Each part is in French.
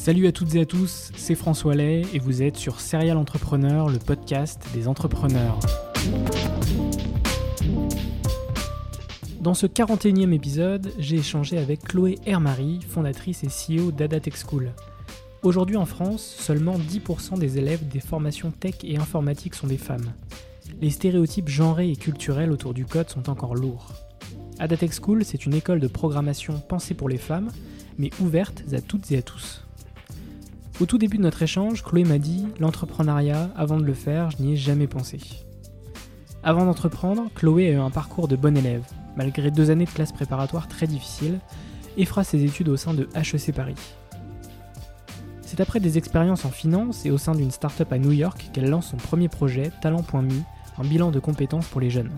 Salut à toutes et à tous, c'est François Lay et vous êtes sur Serial Entrepreneur, le podcast des entrepreneurs. Dans ce 41e épisode, j'ai échangé avec Chloé Hermary, fondatrice et CEO d'Ada Tech School. Aujourd'hui en France, seulement 10% des élèves des formations tech et informatique sont des femmes. Les stéréotypes genrés et culturels autour du code sont encore lourds. Ada Tech School, c'est une école de programmation pensée pour les femmes, mais ouverte à toutes et à tous. Au tout début de notre échange, Chloé m'a dit L'entrepreneuriat, avant de le faire, je n'y ai jamais pensé. Avant d'entreprendre, Chloé a eu un parcours de bon élève, malgré deux années de classe préparatoire très difficiles, et fera ses études au sein de HEC Paris. C'est après des expériences en finance et au sein d'une start-up à New York qu'elle lance son premier projet, Talent.me, un bilan de compétences pour les jeunes.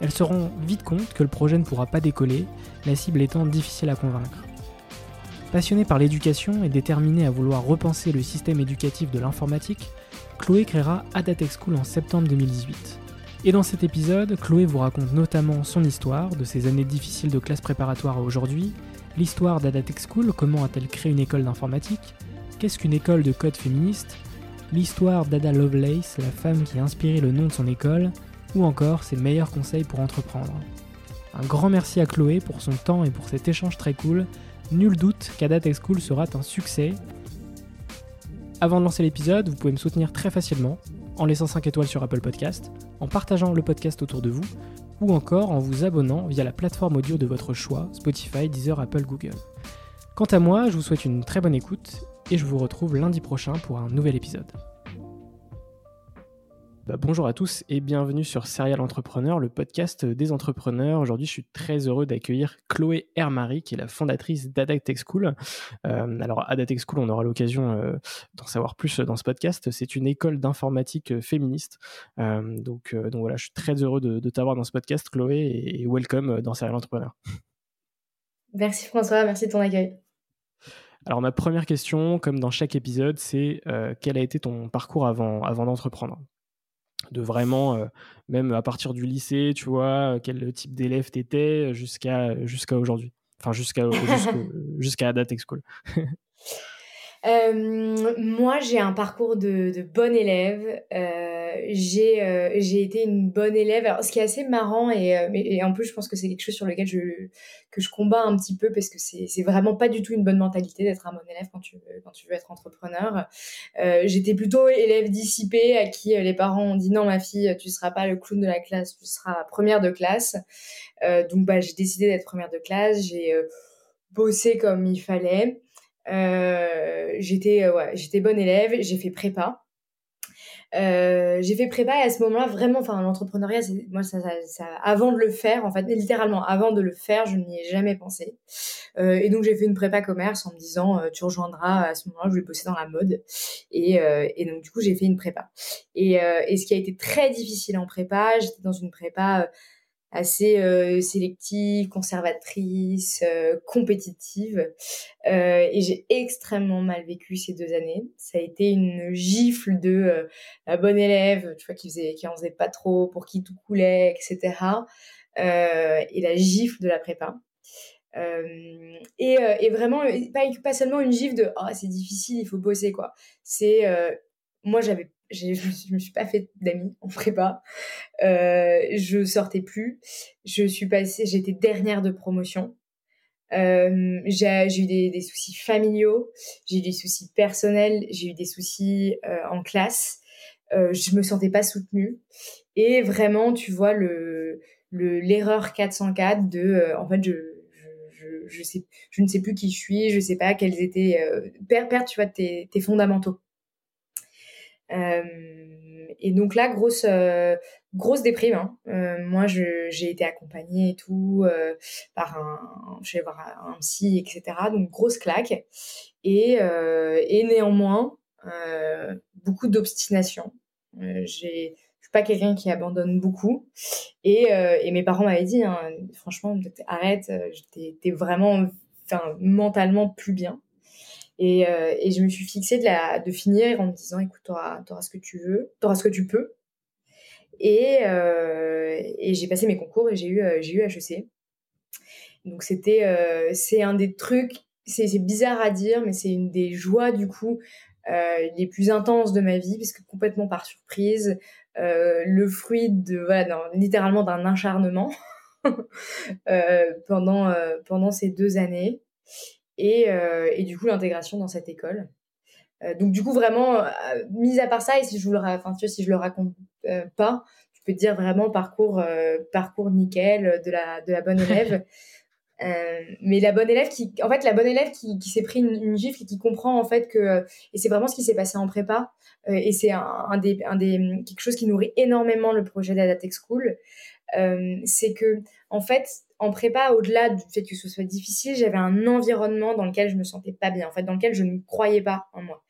Elle se rend vite compte que le projet ne pourra pas décoller, la cible étant difficile à convaincre. Passionnée par l'éducation et déterminée à vouloir repenser le système éducatif de l'informatique, Chloé créera Adatech School en septembre 2018. Et dans cet épisode, Chloé vous raconte notamment son histoire, de ses années difficiles de classe préparatoire à aujourd'hui, l'histoire d'Adatech School, comment a-t-elle créé une école d'informatique, qu'est-ce qu'une école de code féministe, l'histoire d'Ada Lovelace, la femme qui a inspiré le nom de son école, ou encore ses meilleurs conseils pour entreprendre. Un grand merci à Chloé pour son temps et pour cet échange très cool Nul doute qu'Ada Tech School sera un succès. Avant de lancer l'épisode, vous pouvez me soutenir très facilement en laissant 5 étoiles sur Apple Podcast, en partageant le podcast autour de vous, ou encore en vous abonnant via la plateforme audio de votre choix, Spotify, Deezer, Apple, Google. Quant à moi, je vous souhaite une très bonne écoute et je vous retrouve lundi prochain pour un nouvel épisode. Bah, bonjour à tous et bienvenue sur Serial Entrepreneur, le podcast des entrepreneurs. Aujourd'hui, je suis très heureux d'accueillir Chloé Hermary, qui est la fondatrice d'Adatech School. Euh, alors, Adatech School, on aura l'occasion euh, d'en savoir plus dans ce podcast. C'est une école d'informatique féministe. Euh, donc, donc voilà, je suis très heureux de, t'avoir dans ce podcast, Chloé, et, welcome dans Serial Entrepreneur. Merci François, merci de ton accueil. Alors ma première question, comme dans chaque épisode, c'est quel a été ton parcours avant, avant d'entreprendre? De vraiment, euh, même à partir du lycée, tu vois, quel type d'élève t'étais jusqu'à jusqu'à aujourd'hui. Enfin, jusqu'à jusqu'à Date School. Euh, moi, j'ai un parcours de, de bon élève. Euh, j'ai euh, j'ai été une bonne élève. Alors, ce qui est assez marrant et, euh, et en plus, je pense que c'est quelque chose sur lequel je que je combats un petit peu parce que c'est c'est vraiment pas du tout une bonne mentalité d'être un bon élève quand tu veux quand tu veux être entrepreneur. Euh, J'étais plutôt élève dissipée à qui les parents ont dit non ma fille, tu seras pas le clown de la classe, tu seras première de classe. donc bah j'ai décidé d'être première de classe. J'ai bossé comme il fallait. Euh, j'étais euh, ouais, j'étais bonne élève, j'ai fait prépa. Euh, j'ai fait prépa et à ce moment-là vraiment enfin l'entrepreneuriat c'est moi ça, ça, avant de le faire en fait littéralement avant de le faire je n'y ai jamais pensé. Euh, et donc j'ai fait une prépa commerce en me disant euh, tu rejoindras à ce moment-là je vais bosser dans la mode. Et, euh, et donc du coup j'ai fait une prépa. Et, et ce qui a été très difficile en prépa j'étais dans une prépa assez euh, sélective, conservatrice, euh, compétitive. Euh, et j'ai extrêmement mal vécu ces deux années. Ça a été une gifle de la bonne élève, tu vois, qui faisait, qui en faisait pas trop, pour qui tout coulait, etc. et la gifle de la prépa. Et, vraiment, pas, pas seulement une gifle de oh, c'est difficile, il faut bosser quoi. C'est moi j'avais je me suis pas fait d'amis en prépa. Euh, je sortais plus. Je suis passée, j'étais dernière de promotion. Euh, j'ai eu des, des, soucis familiaux, j'ai eu des soucis personnels, j'ai eu des soucis euh, en classe. Euh, je me sentais pas soutenue. Et vraiment, tu vois, le l'erreur 404 de, euh, en fait, je, je, je, sais, je ne sais plus qui je suis, je sais pas quels étaient, euh, perdre, tu vois, tes, tes fondamentaux. Euh, et donc là, grosse, euh, grosse déprime. Hein. Euh, moi, j'ai été accompagnée et tout par un, je vais voir un psy, etc. Donc grosse claque. Et, et néanmoins, beaucoup d'obstination. j'ai suis pas quelqu'un qui abandonne beaucoup. Et, et mes parents m'avaient dit, hein, franchement, arrête, j'étais vraiment enfin, mentalement plus bien. Et, euh, et, je me suis fixée de, finir en me disant, écoute, tu auras, ce que tu veux, tu auras ce que tu peux. Et, euh, j'ai passé mes concours et j'ai eu, euh, j'ai HEC. Donc c'était, euh, c'est un des trucs, c'est, bizarre à dire, mais c'est une des joies du coup euh, les plus intenses de ma vie, puisque complètement par surprise, le fruit de, voilà, littéralement d'un acharnement pendant, pendant ces deux années et, euh, et du coup l'intégration dans cette école. Euh, donc du coup vraiment, euh, mis à part ça, et si je vous le, enfin, tu vois, si je le raconte pas, je peux te dire vraiment parcours, parcours nickel de la, de la bonne élève. Euh, mais la bonne élève qui, en fait, la bonne élève qui, qui s'est pris une, une, gifle et qui comprend en fait que, et c'est vraiment ce qui s'est passé en prépa, euh, et c'est un, un, des, un des, quelque chose qui nourrit énormément le projet d'Adatex School, euh, c'est que, en fait, en prépa, au-delà du fait que ce soit difficile, j'avais un environnement dans lequel je me sentais pas bien, en fait, dans lequel je ne croyais pas en moi.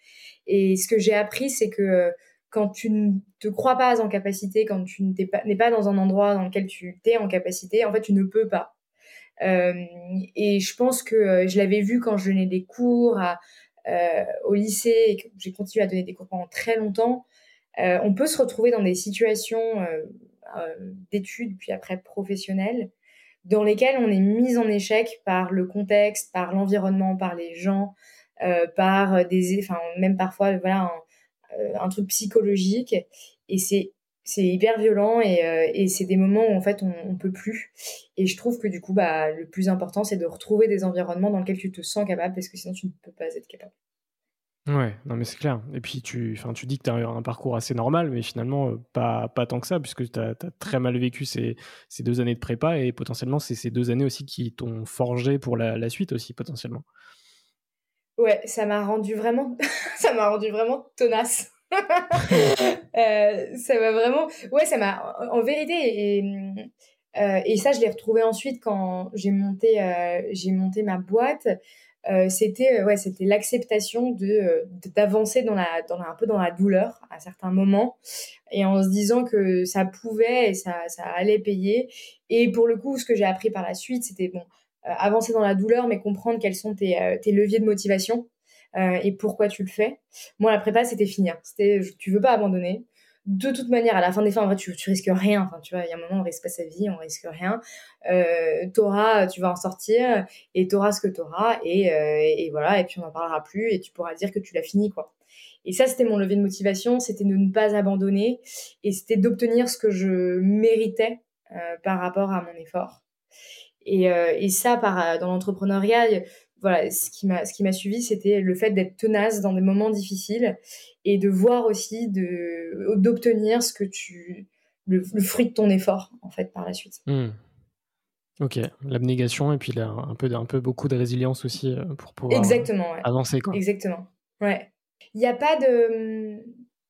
Et ce que j'ai appris, c'est que euh, quand tu ne te crois pas en capacité, quand tu n'es pas, dans un endroit dans lequel tu t'es en capacité, en fait, tu ne peux pas. Euh, et je pense que euh, je l'avais vu quand je donnais des cours à, euh, au lycée et que j'ai continué à donner des cours pendant très longtemps. Euh, on peut se retrouver dans des situations d'études, puis après professionnelles, dans lesquelles on est mis en échec par le contexte, par l'environnement, par les gens, euh, par des, enfin même parfois voilà un, euh, un truc psychologique. Et c'est c'est hyper violent et, euh, et c'est des moments où en fait on, on peut plus. Et je trouve que du coup bah le plus important c'est de retrouver des environnements dans lesquels tu te sens capable parce que sinon tu ne peux pas être capable. Ouais, non mais c'est clair. Et puis tu, tu dis que tu as un parcours assez normal, mais finalement euh, pas, pas tant que ça, puisque tu as, très mal vécu ces, ces, deux années de prépa et potentiellement c'est ces deux années aussi qui t'ont forgé pour la, la, suite aussi potentiellement. Ouais, ça m'a rendu vraiment, ça m'a rendu vraiment tenace. euh, ça m'a vraiment, ouais, ça m'a, en vérité, et, euh, et ça je l'ai retrouvé ensuite quand j'ai monté, j'ai monté ma boîte. Euh, c'était ouais c'était l'acceptation de euh, d'avancer dans la dans un peu dans la douleur à certains moments. Et en se disant que ça pouvait et ça ça allait payer. Et pour le coup ce que j'ai appris par la suite c'était bon euh, avancer dans la douleur mais comprendre quels sont tes tes leviers de motivation et pourquoi tu le fais. Moi la prépa c'était finir c'était tu veux pas abandonner de toute manière, à la fin des fins, en vrai, tu, tu risques rien. Enfin, tu vois, il y a un moment, on risque pas sa vie, on risque rien. Euh, t'auras, tu vas en sortir et t'auras ce que t'auras et, euh, et voilà. Et puis on n'en parlera plus et tu pourras dire que tu l'as fini, quoi. Et ça, c'était mon levier de motivation, c'était de ne pas abandonner et c'était d'obtenir ce que je méritais euh, par rapport à mon effort. Et, euh, et ça, par, dans l'entrepreneuriat, voilà, ce qui m'a ce qui m'a suivi, c'était le fait d'être tenace dans des moments difficiles et de voir aussi de d'obtenir ce que tu le, fruit de ton effort en fait par la suite. Hmm. Ok, l'abnégation et puis là, un peu un peu beaucoup de résilience aussi euh, pour pouvoir Exactement, avancer quoi. Exactement. Ouais. Il n'y a pas de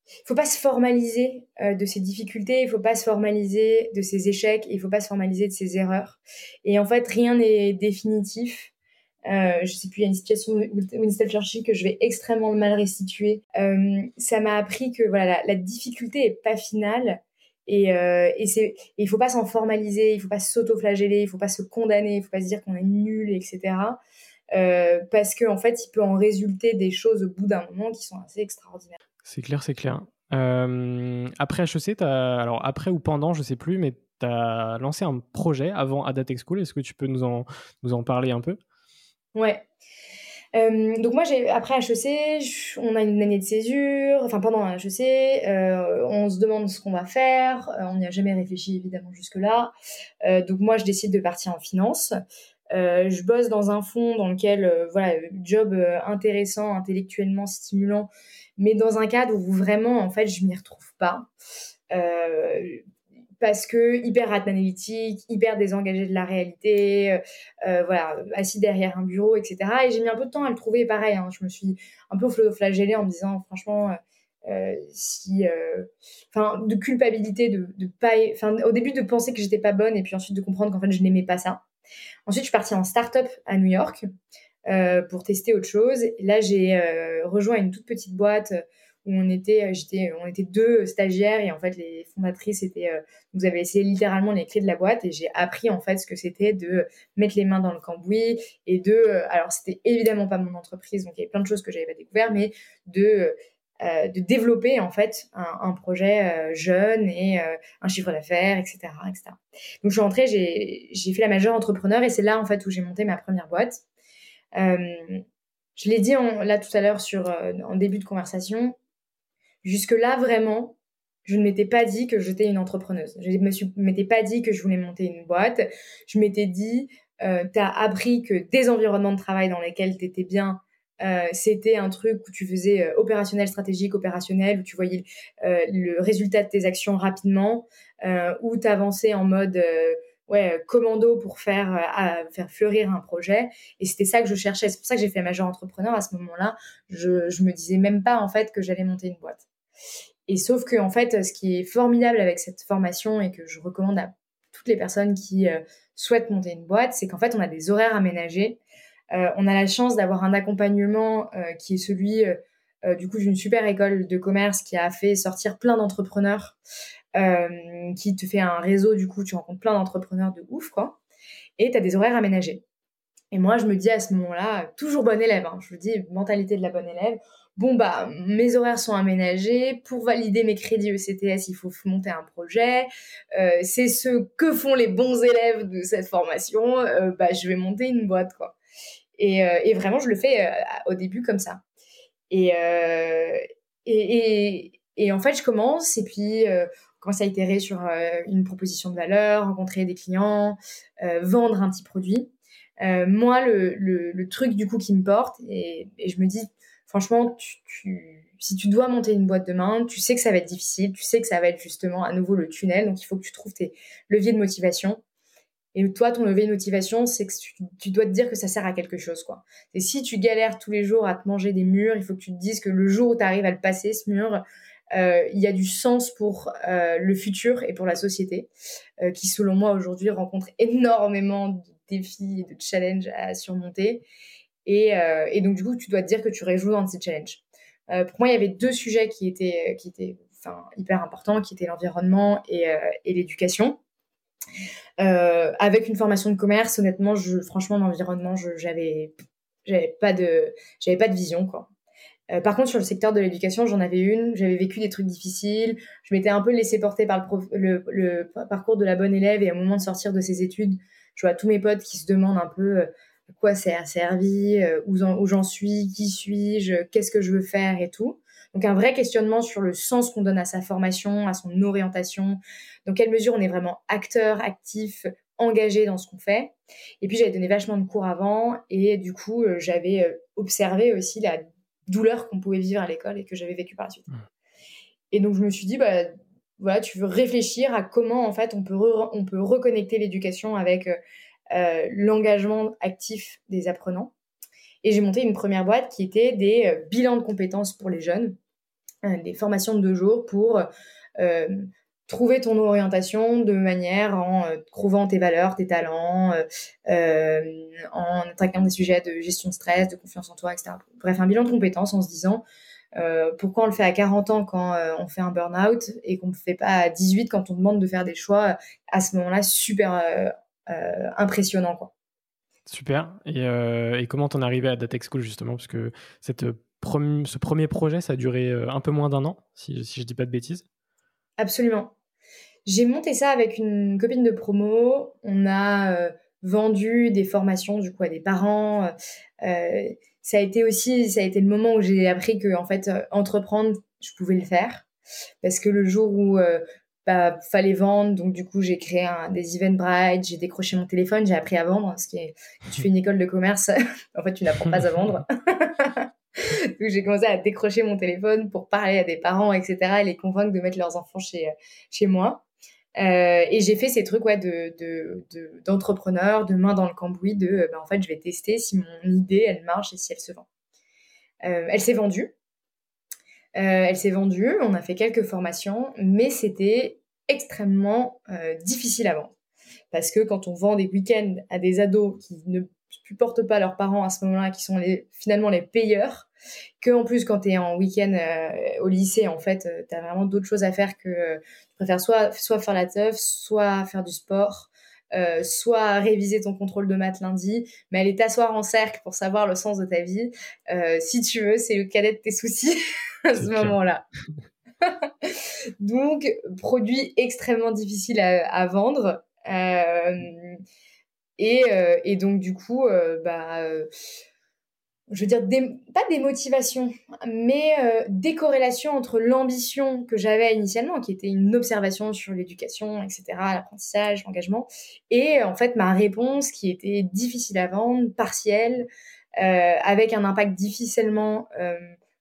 il faut pas se formaliser euh, de ces difficultés, il faut pas se formaliser de ces échecs, il faut pas se formaliser de ces erreurs. Et en fait, rien n'est définitif. Euh, je sais plus, il y a une situation Winston Churchill que je vais extrêmement mal restituer. Euh, ça m'a appris que voilà, la, difficulté est pas finale Et, euh, et c'est, il faut pas s'en formaliser, il faut pas s'auto-flageller, il faut pas se condamner, il faut pas se dire qu'on est nul, etc. Euh, parce qu'en en fait, il peut en résulter des choses au bout d'un moment qui sont assez extraordinaires. C'est clair, c'est clair. Après HEC, as, alors après ou pendant, je sais plus, mais tu as lancé un projet avant Adatech School. Est-ce que tu peux nous en, nous en parler un peu? Ouais. Euh, donc moi, j'ai après HEC, on a une année de césure, enfin pendant HEC, euh, on se demande ce qu'on va faire, euh, on n'y a jamais réfléchi évidemment jusque-là. Euh, donc moi, je décide de partir en finance. Je bosse dans un fonds dans lequel, voilà, job intéressant, intellectuellement stimulant, mais dans un cadre où vraiment, en fait, je m'y retrouve pas. Euh, parce que hyper analytique, hyper désengagé de la réalité, euh, euh, voilà, assis derrière un bureau, etc. Et j'ai mis un peu de temps à le trouver. Pareil, hein, je me suis un peu flagellée en me disant, franchement, euh, si, enfin, de culpabilité, de, pas, enfin, au début de penser que j'étais pas bonne, et puis ensuite de comprendre qu'en fait je n'aimais pas ça. Ensuite, je suis partie en start-up à New York pour tester autre chose. Là, j'ai rejoint une toute petite boîte où on était, euh, j'étais, on était deux stagiaires et en fait les fondatrices étaient, euh, vous avez essayé littéralement les clés de la boîte et j'ai appris en fait ce que c'était de mettre les mains dans le cambouis et de, euh, alors c'était évidemment pas mon entreprise donc il y avait plein de choses que j'avais pas découvert mais de de développer en fait un, projet jeune et un chiffre d'affaires, etc., etc. Donc je suis rentrée, j'ai, j'ai fait la majeure entrepreneur et c'est là en fait où j'ai monté ma première boîte. je l'ai dit là tout à l'heure sur en début de conversation, Jusque-là, vraiment, je ne m'étais pas dit que j'étais une entrepreneuse. Je ne m'étais pas dit que je voulais monter une boîte. Je m'étais dit, euh, tu as appris que des environnements de travail dans lesquels tu étais bien, euh, c'était un truc où tu faisais euh, opérationnel, stratégique, opérationnel, où tu voyais le résultat de tes actions rapidement, où tu avançais en mode ouais, commando pour faire, fleurir un projet. Et c'était ça que je cherchais. C'est pour ça que j'ai fait major entrepreneur à ce moment-là. Je, je me disais même pas en fait que j'allais monter une boîte. Et sauf que, en fait, ce qui est formidable avec cette formation et que je recommande à toutes les personnes qui euh, souhaitent monter une boîte, c'est qu'en fait, on a des horaires aménagés. Euh, on a la chance d'avoir un accompagnement euh, qui est celui, du coup, d'une super école de commerce qui a fait sortir plein d'entrepreneurs, qui te fait un réseau, du coup, tu rencontres plein d'entrepreneurs de ouf, quoi. Et tu as des horaires aménagés. Et moi, je me dis à ce moment-là, toujours bonne élève, hein, je vous dis, mentalité de la bonne élève, bon bah mes horaires sont aménagés. Pour valider mes crédits ECTS il faut monter un projet. Euh, c'est ce que font les bons élèves de cette formation. Euh, bah je vais monter une boîte quoi. Et, euh, et vraiment je le fais au début comme ça. Et, et, et, en fait je commence et puis commence à itérer sur une proposition de valeur rencontrer des clients vendre un petit produit. Moi le, le, truc du coup qui me porte et je me dis franchement, si tu dois monter une boîte demain, tu sais que ça va être difficile, tu sais que ça va être justement à nouveau le tunnel, donc il faut que tu trouves tes leviers de motivation. Et toi, ton levier de motivation, c'est que tu, dois te dire que ça sert à quelque chose, quoi. Et si tu galères tous les jours à te manger des murs, il faut que tu te dises que le jour où tu arrives à le passer, ce mur, euh, il y a du sens pour euh, le futur et pour la société, euh, qui selon moi aujourd'hui rencontre énormément de défis et de challenges à surmonter. Euh, et, donc, du coup, tu dois te dire que tu réjouis dans ces challenges. Euh, pour moi, il y avait deux sujets qui étaient, enfin, hyper importants, qui étaient l'environnement et, euh, l'éducation. avec une formation de commerce, honnêtement, franchement, l'environnement, j'avais, j'avais pas de, vision, par contre, sur le secteur de l'éducation, j'en avais une. J'avais vécu des trucs difficiles. Je m'étais un peu laissé porter par le, le, parcours de la bonne élève. Et au moment de sortir de ses études, je vois tous mes potes qui se demandent un peu quoi c'est asservi, euh, où, j'en suis, qui suis-je, qu'est-ce que je veux faire et tout. Donc un vrai questionnement sur le sens qu'on donne à sa formation, à son orientation, dans quelle mesure on est vraiment acteur, actif, engagé dans ce qu'on fait. Et puis j'avais donné vachement de cours avant et du coup euh, j'avais euh, observé aussi la douleur qu'on pouvait vivre à l'école et que j'avais vécu par la suite. Mmh. Et donc je me suis dit bah voilà, tu veux réfléchir à comment en fait on peut on peut reconnecter l'éducation avec l'engagement actif des apprenants. Et j'ai monté une première boîte qui était des euh, bilans de compétences pour les jeunes, euh, des formations de deux jours pour trouver ton orientation de manière en trouvant tes valeurs, tes talents, en attaquant des sujets de gestion de stress, de confiance en toi, etc. Bref, un bilan de compétences en se disant, pourquoi on le fait à 40 ans quand on fait un burn-out et qu'on ne le fait pas à 18 quand on demande de faire des choix à ce moment-là super impressionnant quoi. Super. Et, et comment t'en es arrivé à Datex School justement? Parce que cette, ce premier projet, ça a duré un peu moins d'un an, si, si je dis pas de bêtises. Absolument. J'ai monté ça avec une copine de promo. On a vendu des formations du coup à des parents. Euh, ça a été aussi, ça a été le moment où j'ai appris que en fait entreprendre, je pouvais le faire parce que le jour où euh, bah, fallait vendre, donc du coup j'ai créé un, des Eventbrite, j'ai décroché mon téléphone, j'ai appris à vendre. Ce qui est, quand tu fais une école de commerce, en fait tu n'apprends pas à vendre. donc j'ai commencé à décrocher mon téléphone pour parler à des parents, etc. et les convaincre de mettre leurs enfants chez chez moi. Euh, et j'ai fait ces trucs ouais, de, d'entrepreneur, de, main dans le cambouis, de bah, en fait, je vais tester si mon idée, elle marche et si elle se vend. Euh, elle s'est vendue. Elle s'est vendue, on a fait quelques formations, mais c'était extrêmement difficile à vendre. Parce que quand on vend des week-ends à des ados qui ne supportent pas leurs parents à ce moment-là, qui sont les, finalement les payeurs, que en plus quand tu es en week-end au lycée, en fait, tu as vraiment d'autres choses à faire que préfères soit, soit faire la teuf, soit faire du sport, euh, soit réviser ton contrôle de maths lundi, mais aller t'asseoir en cercle pour savoir le sens de ta vie. Euh, si tu veux, c'est le cadet de tes soucis à ce moment-là. donc, produit extrêmement difficile à, vendre. Euh, et, et, donc, du coup, bah je veux dire, pas des motivations, mais euh, des corrélations entre l'ambition que j'avais initialement, qui était une observation sur l'éducation, etc., l'apprentissage, l'engagement, et en fait ma réponse qui était difficile à vendre, partielle, euh, avec un impact difficilement euh,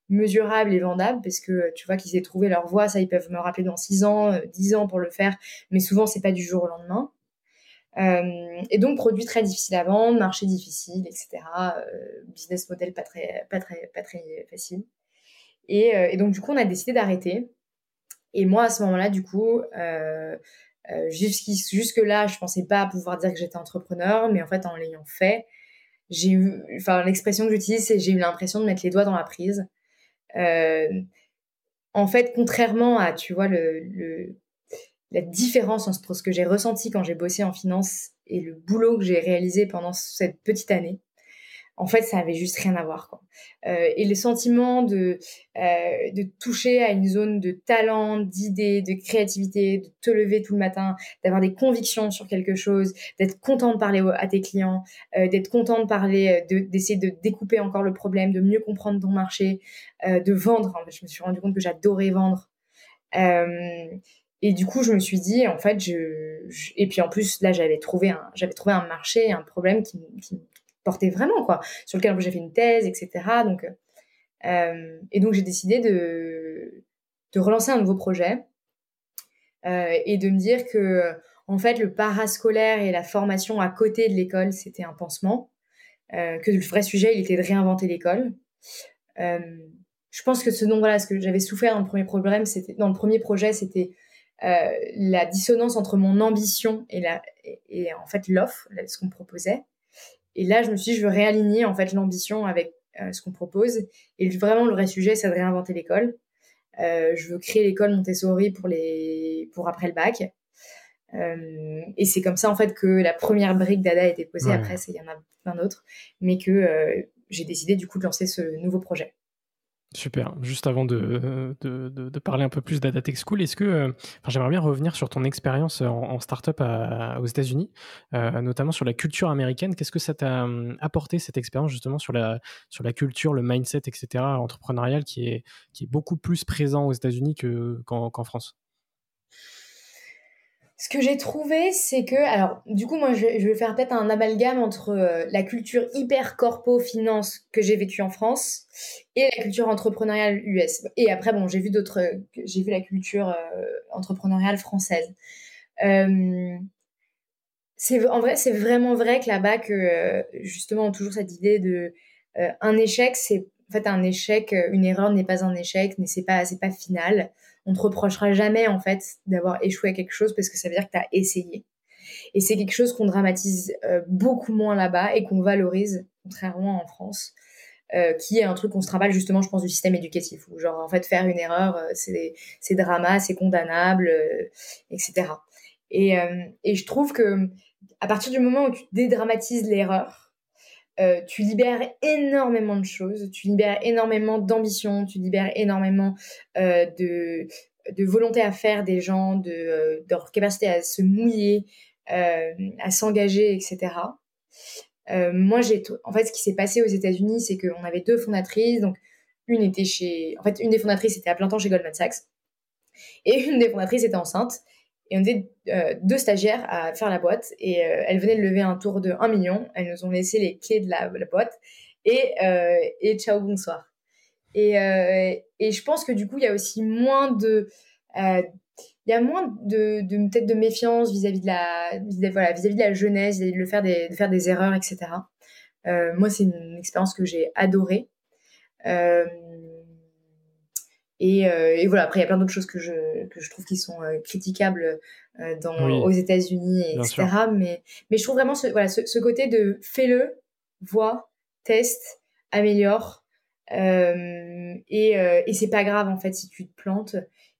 mesurable et vendable, parce que tu vois qu'ils aient trouvé leur voie, ça ils peuvent me rappeler dans 6 ans, 10 ans pour le faire, mais souvent c'est pas du jour au lendemain. Euh, et donc, produit très difficile à vendre, marché difficile, etc. Euh, business model pas très, pas très, pas très facile. Et, euh, et donc, du coup, on a décidé d'arrêter. Et moi, à ce moment-là, du coup, jusque-là, je pensais pas pouvoir dire que j'étais entrepreneur, mais en fait, en l'ayant fait, j'ai eu, enfin, l'expression que j'utilise, c'est j'ai eu l'impression de mettre les doigts dans la prise. en fait, contrairement à, tu vois, le la différence entre ce que j'ai ressenti quand j'ai bossé en finance et le boulot que j'ai réalisé pendant cette petite année, en fait, ça avait juste rien à voir. Euh, et le sentiment de, euh, de toucher à une zone de talent, d'idées, de créativité, de te lever tout le matin, d'avoir des convictions sur quelque chose, d'être content de parler à tes clients, euh, d'être content de parler, d'essayer de, découper encore le problème, de mieux comprendre ton marché, de vendre. Je me suis rendu compte que j'adorais vendre. Et du coup, je me suis dit, en fait, je, et puis en plus, là, j'avais trouvé un, j'avais trouvé un marché, un problème qui, qui me portait vraiment, quoi, sur lequel j'ai fait une thèse, etc. Donc, euh, et donc, j'ai décidé de, de relancer un nouveau projet euh, et de me dire que, en fait, le parascolaire et la formation à côté de l'école, c'était un pansement. Euh, que le vrai sujet, il était de réinventer l'école. Je pense que ce dont voilà, ce que j'avais souffert dans le premier problème, c'était dans le premier projet, c'était euh, la dissonance entre mon ambition et, la, et, en fait l'offre, ce qu'on proposait. Et là, je me suis dit, je veux réaligner en fait l'ambition avec euh, ce qu'on propose. Et vraiment, le vrai sujet, c'est de réinventer l'école. Euh, je veux créer l'école Montessori pour les pour après le bac. Euh, et c'est comme ça en fait que la première brique d'Ada a été posée. Après, il y en a plein d'autres, mais que j'ai décidé du coup de lancer ce nouveau projet. Super. Juste avant de, parler un peu plus d'Adatech School, est-ce que, euh, j'aimerais bien revenir sur ton expérience en, en startup aux États-Unis, euh, notamment sur la culture américaine. Qu'est-ce que ça t'a hum, apporté cette expérience justement sur la, sur la culture, le mindset, etc. entrepreneurial qui est beaucoup plus présent aux États-Unis qu'en France? Ce que j'ai trouvé, c'est que, alors, du coup, moi, je, vais faire peut-être un amalgame entre euh, la culture hyper corpo finance que j'ai vécue en France et la culture entrepreneuriale US. Et après, bon, j'ai vu d'autres, j'ai vu la culture euh, entrepreneuriale française. Euh, c'est en vrai, c'est vraiment vrai que là-bas, que justement, toujours cette idée de un échec, c'est en fait un échec, une erreur n'est pas un échec, mais c'est pas, c'est pas final on te reprochera jamais en fait d'avoir échoué à quelque chose parce que ça veut dire que tu as essayé. Et c'est quelque chose qu'on dramatise euh, beaucoup moins là-bas et qu'on valorise, contrairement en France. qui est un truc qu'on se travaille justement, je pense, du système éducatif. Où, genre, en fait, faire une erreur, c'est drama, c'est condamnable, etc. Et, et je trouve que à partir du moment où tu dédramatises l'erreur, euh, tu libères énormément de choses, tu libères énormément d'ambition, tu libères énormément euh, de, de volonté à faire des gens, de, euh, leur capacité à se mouiller, à s'engager, etc. moi, j'ai en fait, ce qui s'est passé aux États-Unis, c'est qu'on avait deux fondatrices. Donc, une était chez, une des fondatrices était à plein temps chez Goldman Sachs, et une des fondatrices était enceinte. Et on était euh, deux stagiaires à faire la boîte et euh, elles venaient de lever un tour de 1 million. Elles nous ont laissé les clés de la, boîte et, euh, et ciao, bonsoir. Et, et je pense que du coup, il y a aussi moins de. il y a moins de, peut-être de méfiance vis-à-vis de la voilà vis-à-vis de la jeunesse vis-à-vis de, faire des de faire des erreurs etc moi c'est une expérience que j'ai adorée euh, et, voilà, après, il y a plein d'autres choses que je, que je trouve qui sont euh, critiquables euh, dans, aux États-Unis, etc. Mais, mais je trouve vraiment ce, voilà, ce, côté de fais-le, vois, teste, améliore. et, et c'est pas grave, en fait, si tu te plantes.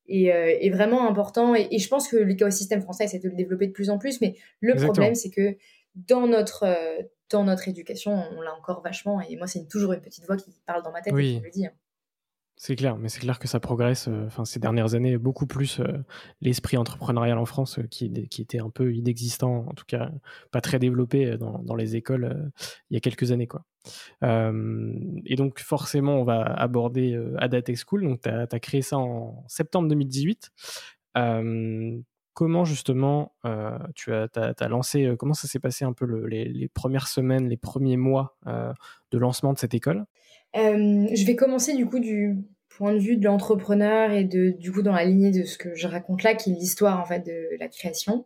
Et, est vraiment important. Et, je pense que l'écosystème français essaie de le développer de plus en plus. Mais le problème, c'est que dans notre, dans notre éducation, on l'a encore vachement. Et moi, c'est toujours une petite voix qui parle dans ma tête et qui me dit. Hein. C'est clair, mais c'est clair que ça progresse. Euh, enfin, ces dernières années, beaucoup plus euh, l'esprit entrepreneurial en France, euh, qui, était un peu inexistant, en tout cas pas très développé dans, les écoles il y a quelques années, quoi. et donc, forcément, on va aborder Adatech School. Donc, tu as, créé ça en septembre 2018. comment justement tu as, lancé, comment ça s'est passé un peu les, premières semaines, les premiers mois de lancement de cette école? Euh, je vais commencer du coup du point de vue de l'entrepreneur et de, du coup dans la lignée de ce que je raconte là, qui est l'histoire en fait de la création.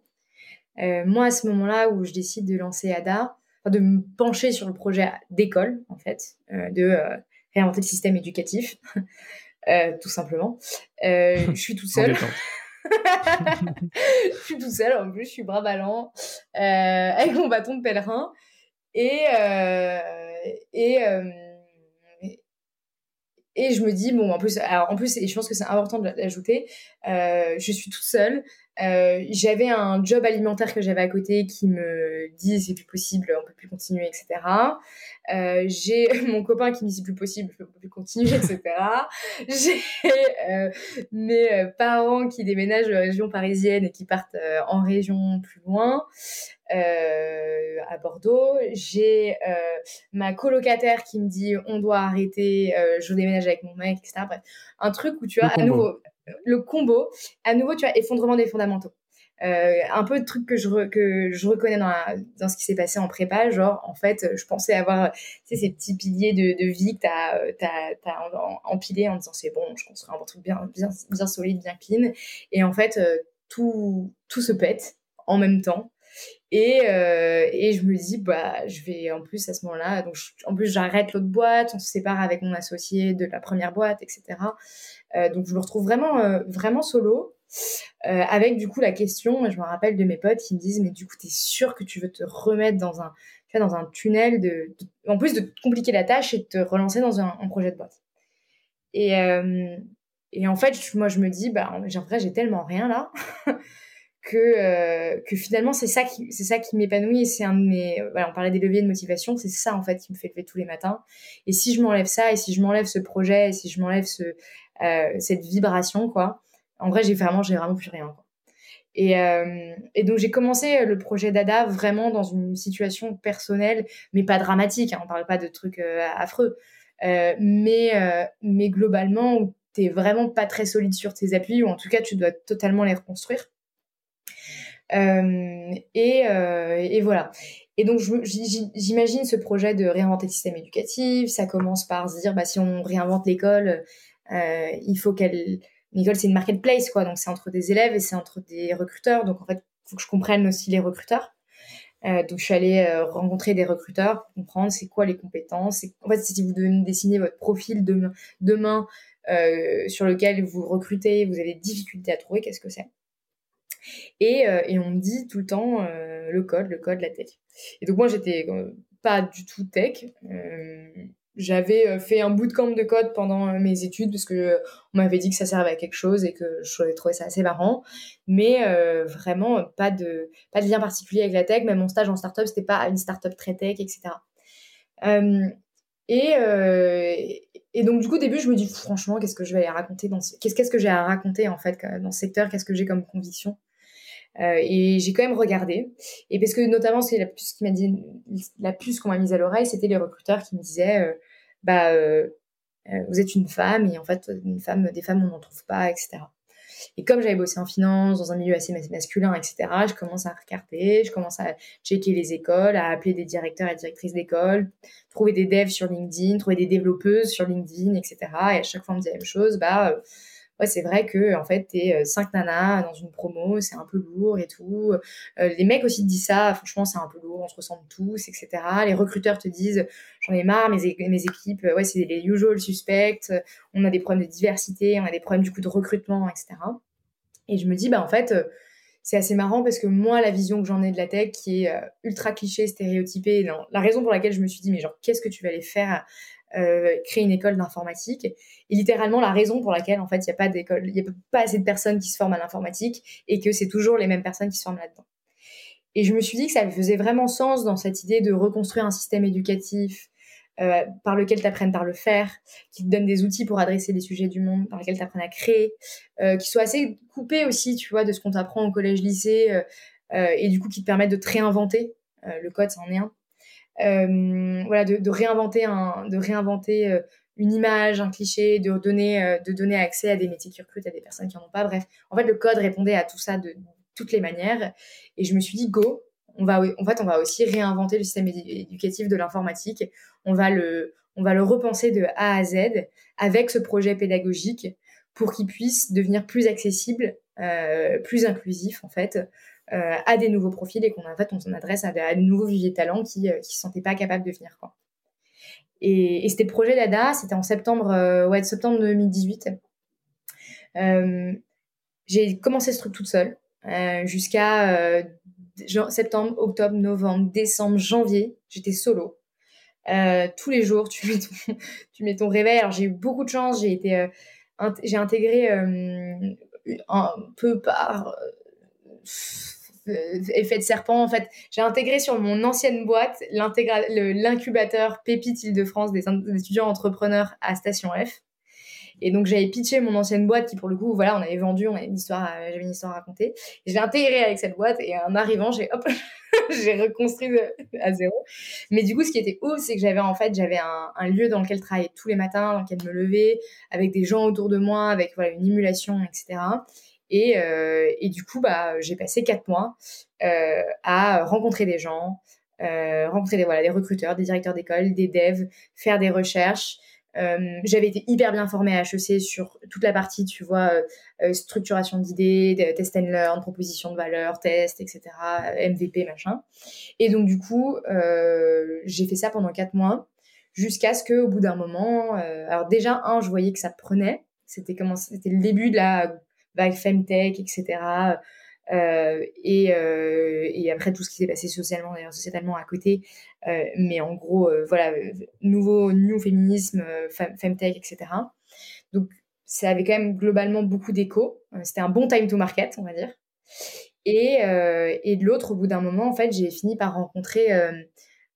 Euh, moi, à ce moment-là où je décide de lancer ADA, de me pencher sur le projet d'école en fait, euh, de réinventer le système éducatif, tout simplement, je suis toute seule. je suis toute seule, en plus je suis bras ballants, avec mon bâton de pèlerin. Et, et et je me dis, bon, en plus, alors, en plus, et je pense que c'est important de l'ajouter, euh, je suis toute seule. Euh, j'avais un job alimentaire que j'avais à côté qui me dit c'est plus possible, on peut plus continuer, etc. Euh, j'ai mon copain qui me dit c'est plus possible, on peut plus continuer, etc. j'ai euh, mes parents qui déménagent de la région parisienne et qui partent en région plus loin. Euh, à Bordeaux. J'ai euh, ma colocataire qui me dit on doit arrêter, euh, je déménage avec mon mec, etc. Bref, un truc où tu as à nouveau le combo, à nouveau tu as effondrement des fondamentaux. un peu de trucs que je, que je reconnais dans, dans ce qui s'est passé en prépa, genre en fait je pensais avoir ces petits piliers de, de vie que tu as, empilés en disant c'est bon, je construis un truc bien, bien, bien solide, bien clean. Et en fait, tout, tout se pète en même temps. Et, euh, et je me dis, bah, je vais en plus à ce moment-là, donc en plus j'arrête l'autre boîte, on se sépare avec mon associé de la première boîte, etc. Euh, donc je me retrouve vraiment, euh, vraiment solo, avec du coup la question, je me rappelle de mes potes qui me disent, mais du coup, t'es sûr que tu veux te remettre dans un, dans un tunnel de, en plus de te compliquer la tâche et de te relancer dans un, projet de boîte. Et, et en fait, moi je me dis, bah, en vrai, j'ai tellement rien là. que euh, que finalement c'est ça qui c'est ça qui m'épanouit et c'est un de mes voilà, on parlait des leviers de motivation c'est ça en fait qui me fait lever tous les matins. Et si je m'enlève ça et si je m'enlève ce projet et si je m'enlève ce euh, cette vibration quoi en vrai j'ai vraiment j'ai vraiment plus rien quoi. Et, euh, et donc j'ai commencé le projet Dada vraiment dans une situation personnelle mais pas dramatique hein, on parle pas de trucs affreux. Mais mais globalement où t'es vraiment pas très solide sur tes appuis ou en tout cas tu dois totalement les reconstruire euh, et, euh, et, voilà. Et donc, j'imagine ce projet de réinventer le système éducatif. Ça commence par se dire, bah, si on réinvente l'école, euh, il faut qu'elle... L'école, c'est une marketplace, quoi. Donc, c'est entre des élèves et c'est entre des recruteurs. Donc, en fait, il faut que je comprenne aussi les recruteurs. Donc, je suis allée rencontrer des recruteurs pour comprendre c'est quoi les compétences. En fait, si vous devez dessiner votre profil demain, demain sur lequel vous recrutez, vous avez des difficultés à trouver, qu'est-ce que c'est? Et, euh, et, on me dit tout le temps euh, le code, le code, la tech. Et donc moi, j'étais euh, pas du tout tech. j'avais fait un bootcamp de code pendant mes études parce que on m'avait dit que ça servait à quelque chose et que je trouvais ça assez marrant. Mais vraiment, pas de, pas de lien particulier avec la tech. Même mon stage en startup, c'était pas une startup très tech, etc. et, et donc, du coup, au début, je me dis, franchement, qu'est-ce que je vais raconter dans ce... qu'est-ce, qu'est-ce que j'ai à raconter, en fait, dans ce secteur? Qu'est-ce que j'ai comme conviction? Euh, et j'ai quand même regardé. Et parce que notamment, c'est la puce qui m'a dit, la puce qu'on m'a mise à l'oreille, c'était les recruteurs qui me disaient, euh, bah, euh, vous êtes une femme et en fait, une femme, des femmes, on n'en trouve pas, etc. Et comme j'avais bossé en finance, dans un milieu assez masculin, etc., je commence à regarder, je commence à checker les écoles, à appeler des directeurs et directrices d'école, trouver des devs sur LinkedIn, trouver des développeuses sur LinkedIn, etc. Et à chaque fois, on me disait la même chose, bah, ouais, c'est vrai que en fait, t'es euh, cinq nanas dans une promo, c'est un peu lourd et tout. Euh, les mecs aussi te disent ça, franchement, c'est un peu lourd, on se ressemble tous, etc. Les recruteurs te disent, j'en ai marre, mes, mes équipes, ouais, c'est les usual suspects, on a des problèmes de diversité, on a des problèmes du coup de recrutement, etc. Et je me dis, bah en fait, euh, c'est assez marrant parce que moi, la vision que j'en ai de la tech, qui est ultra cliché, stéréotypée, la raison pour laquelle je me suis dit, mais genre, qu'est-ce que tu vas aller faire euh, créer une école d'informatique. Et littéralement, la raison pour laquelle, en fait, il n'y a pas d'école, il n'y a pas assez de personnes qui se forment à l'informatique et que c'est toujours les mêmes personnes qui se forment là-dedans. Et je me suis dit que ça faisait vraiment sens dans cette idée de reconstruire un système éducatif euh, par lequel tu apprennes par le faire, qui te donne des outils pour adresser les sujets du monde, par lequel tu apprennes à créer, euh, qui soit assez coupé aussi, tu vois, de ce qu'on t'apprend au collège-lycée, et du coup qui te permettent de te réinventer. le code, c'en est un. Euh, voilà, de, réinventer, un, de réinventer euh, une image, un cliché, de donner, euh, de donner accès à des métiers qui recrutent à des personnes qui n'en ont pas. Bref, en fait, le code répondait à tout ça de, toutes les manières. Et je me suis dit, go, on va, en fait, on va aussi réinventer le système éducatif de l'informatique. On va le, on va le repenser de A à Z avec ce projet pédagogique pour qu'il puisse devenir plus accessible, plus inclusif en fait, euh, à des nouveaux profils et qu'on en fait on s'adresse à, de nouveaux viviers de talents qui ne euh, se sentaient pas capables de venir quoi. Et, c'était le projet d'ADA, c'était en septembre euh, septembre 2018. j'ai commencé ce truc toute seule jusqu'à septembre, octobre, novembre, décembre, janvier, j'étais solo. tous les jours, tu mets ton, tu mets ton réveil. Alors j'ai eu beaucoup de chance, j'ai été, j'ai intégré un peu par euh, effet de serpent. En fait, j'ai intégré sur mon ancienne boîte l'incubateur Pépite Île-de-France des, étudiants entrepreneurs à Station F. Et donc j'avais pitché mon ancienne boîte qui pour le coup voilà on avait vendu on avait une histoire j'avais une histoire à raconter je l'ai avec cette boîte et en arrivant j'ai hop j'ai reconstruit à zéro mais du coup ce qui était ouf c'est que j'avais en fait j'avais un, un, lieu dans lequel travailler tous les matins dans lequel me lever avec des gens autour de moi avec voilà une émulation etc et, euh, et du coup, bah, j'ai passé quatre mois euh, à rencontrer des gens, euh, rencontrer des, voilà, des recruteurs, des directeurs d'école, des devs, faire des recherches. j'avais été hyper bien formée à HEC sur toute la partie, tu vois, structuration d'idées, test and learn, proposition de valeur, test, etc., MVP, machin. Et donc, du coup, j'ai fait ça pendant quatre mois jusqu'à ce qu'au bout d'un moment, alors déjà, un, je voyais que ça prenait. C'était le début de la vague Femtech, etc. Euh, et, euh, et, après tout ce qui s'est passé socialement, d'ailleurs sociétalement à côté. Euh, mais en gros, voilà, nouveau new féminisme, femtech, etc. Donc ça avait quand même globalement beaucoup d'écho. C'était un bon time to market, on va dire. Et, et de l'autre, au bout d'un moment, en fait, j'ai fini par rencontrer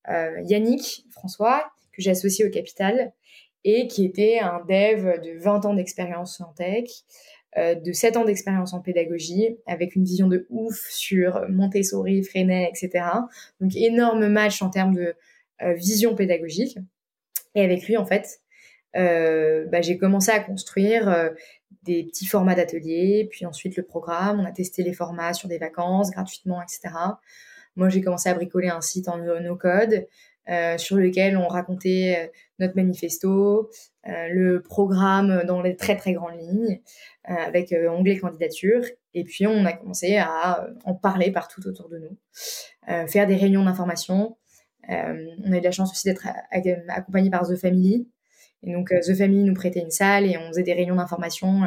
Yannick François, que j'ai associé au Capital, et qui était un dev de 20 ans d'expérience en tech, euh, de 7 ans d'expérience en pédagogie, avec une vision de ouf sur Montessori, Freinet, etc. Donc énorme match en termes de euh, vision pédagogique. Et avec lui, en fait, euh, bah, j'ai commencé à construire des petits formats d'ateliers, puis ensuite le programme. On a testé les formats sur des vacances gratuitement, etc. Moi, j'ai commencé à bricoler un site en no-code. Euh, sur lequel on racontait euh, notre manifesto, euh, le programme dans les très très grandes lignes, avec onglet candidature. Et puis on a commencé à en parler partout autour de nous, faire des réunions d'information. on a eu la chance aussi d'être accompagné par The Family. Et donc The Family nous prêtait une salle et on faisait des réunions d'information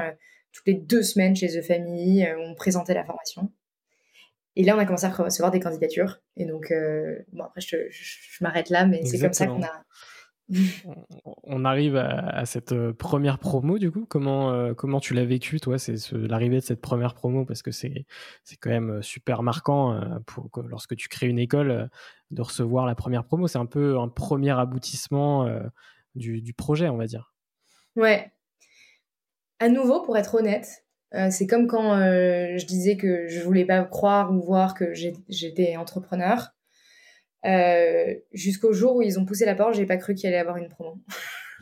toutes les deux semaines chez The Family où on présentait la formation. Et là, on a commencé à recevoir des candidatures. Et donc, euh, bon, après, je, je, m'arrête là, mais c'est comme ça qu'on a, on arrive à, cette euh, première promo du coup. Comment euh, comment tu l'as vécu toi C'est l'arrivée de cette première promo? Parce que c'est c'est quand même euh, super marquant lorsque tu crées une école de recevoir la première promo. C'est un peu un premier aboutissement du, du, projet, on va dire. Ouais. À nouveau, pour être honnête, c'est comme quand je disais que je voulais pas croire ou voir que j'étais entrepreneur. Euh, jusqu'au jour où ils ont poussé la porte, j'ai pas cru qu'il allait avoir une promo.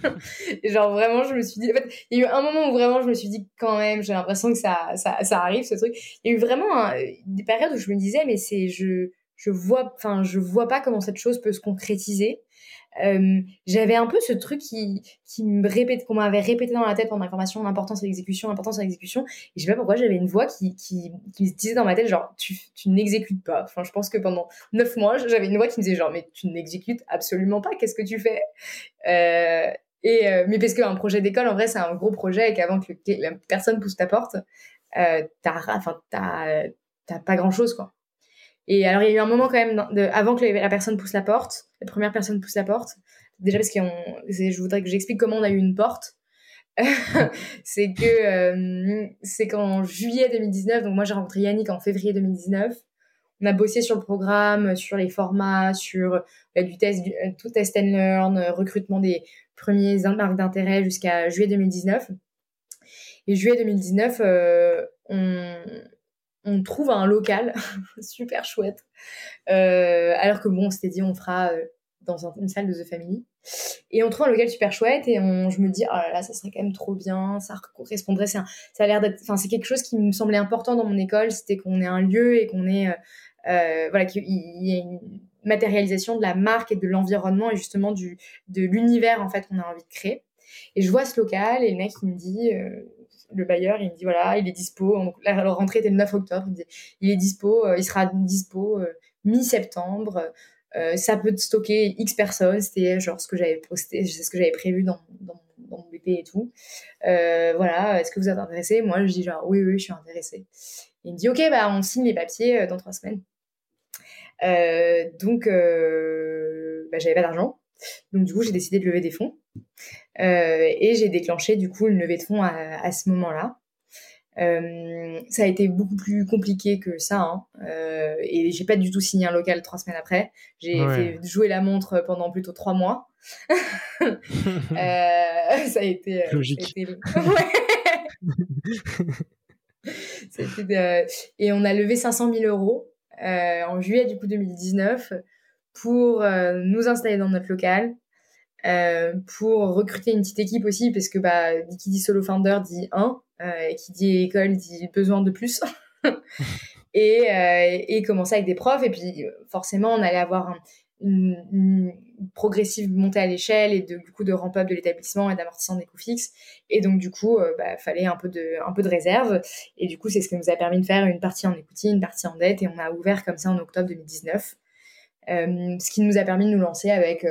genre vraiment, je me suis dit. En fait, il y a eu un moment où vraiment je me suis dit quand même, j'ai l'impression que ça, ça, ça, arrive ce truc. Il y a eu vraiment des périodes où je me disais, mais c'est je, je vois, enfin, je vois pas comment cette chose peut se concrétiser. J'avais un peu ce truc qui, qui me répète, qu'on m'avait répété dans la tête pendant la formation, l'importance de l'exécution, l'importance de l'exécution. Et je sais pas pourquoi j'avais une voix qui, qui, qui me disait dans ma tête, genre, tu, tu n'exécutes pas. Enfin, je pense que pendant neuf mois, j'avais une voix qui me disait, genre, mais tu n'exécutes absolument pas, qu'est-ce que tu fais? Euh, et, euh, Mais parce qu'un projet d'école, en vrai, c'est un gros projet et qu'avant que la personne pousse ta porte, euh, t'as, enfin, t'as, t'as pas grand chose, quoi. Et alors, il y a eu un moment quand même, de, avant que la personne pousse la porte, la première personne pousse la porte. Déjà parce que je voudrais que j'explique comment on a eu une porte. c'est que euh, c'est qu'en juillet 2019, donc moi j'ai rencontré Yannick en février 2019. On a bossé sur le programme, sur les formats, sur euh, du test, du, euh, tout test and learn, recrutement des premiers marques d'intérêt jusqu'à juillet 2019. Et juillet 2019, on, on trouve un local super chouette. Euh, alors que bon, on s'était dit on fera euh, dans une salle de The Family. Et on trouve un local super chouette et on, je me dis, oh là là, ça serait quand même trop bien, ça correspondrait, ça a l'air d'être, enfin, c'est quelque chose qui me semblait important dans mon école, c'était qu'on ait un lieu et qu'on ait, euh, voilà, qu'il y ait une matérialisation de la marque et de l'environnement et justement du, de l'univers, en fait, qu'on a envie de créer. Et je vois ce local et le mec, il me dit, le bailleur, il me dit voilà, il est dispo. Donc la rentrée était le 9 octobre. Il est dispo, euh, il sera dispo euh, mi-septembre. Euh, ça peut stocker X personnes. C'était genre ce que j'avais posté, ce que j'avais prévu dans, mon BP et tout. voilà, est-ce que vous êtes intéressé? Moi, je dis genre oui, oui, je suis intéressée. il me dit ok, bah on signe les papiers dans trois semaines. donc, bah, j'avais pas d'argent. Donc du coup, j'ai décidé de lever des fonds. Euh, et j'ai déclenché du coup une levée de fonds à, ce moment-là. Euh, ça a été beaucoup plus compliqué que ça, hein. euh, et j'ai pas du tout signé un local trois semaines après. J'ai fait jouer la montre pendant plutôt trois mois. euh, ça a été logique. et on a levé 500 000 euros en juillet du coup 2019 pour nous installer dans notre local, euh, pour recruter une petite équipe aussi, parce que bah, qui dit solo founder dit un, euh, qui dit école dit besoin de plus. et, euh, et commencer avec des profs. Et puis forcément, on allait avoir une, progressive montée à l'échelle et de, du coup de ramp-up de l'établissement et d'amortissement des coûts fixes. Et donc du coup, il bah, fallait un peu, de, un peu de réserve. Et du coup, c'est ce qui nous a permis de faire une partie en equity, une partie en dette. Et on a ouvert comme ça en octobre 2019. ce qui nous a permis de nous lancer avec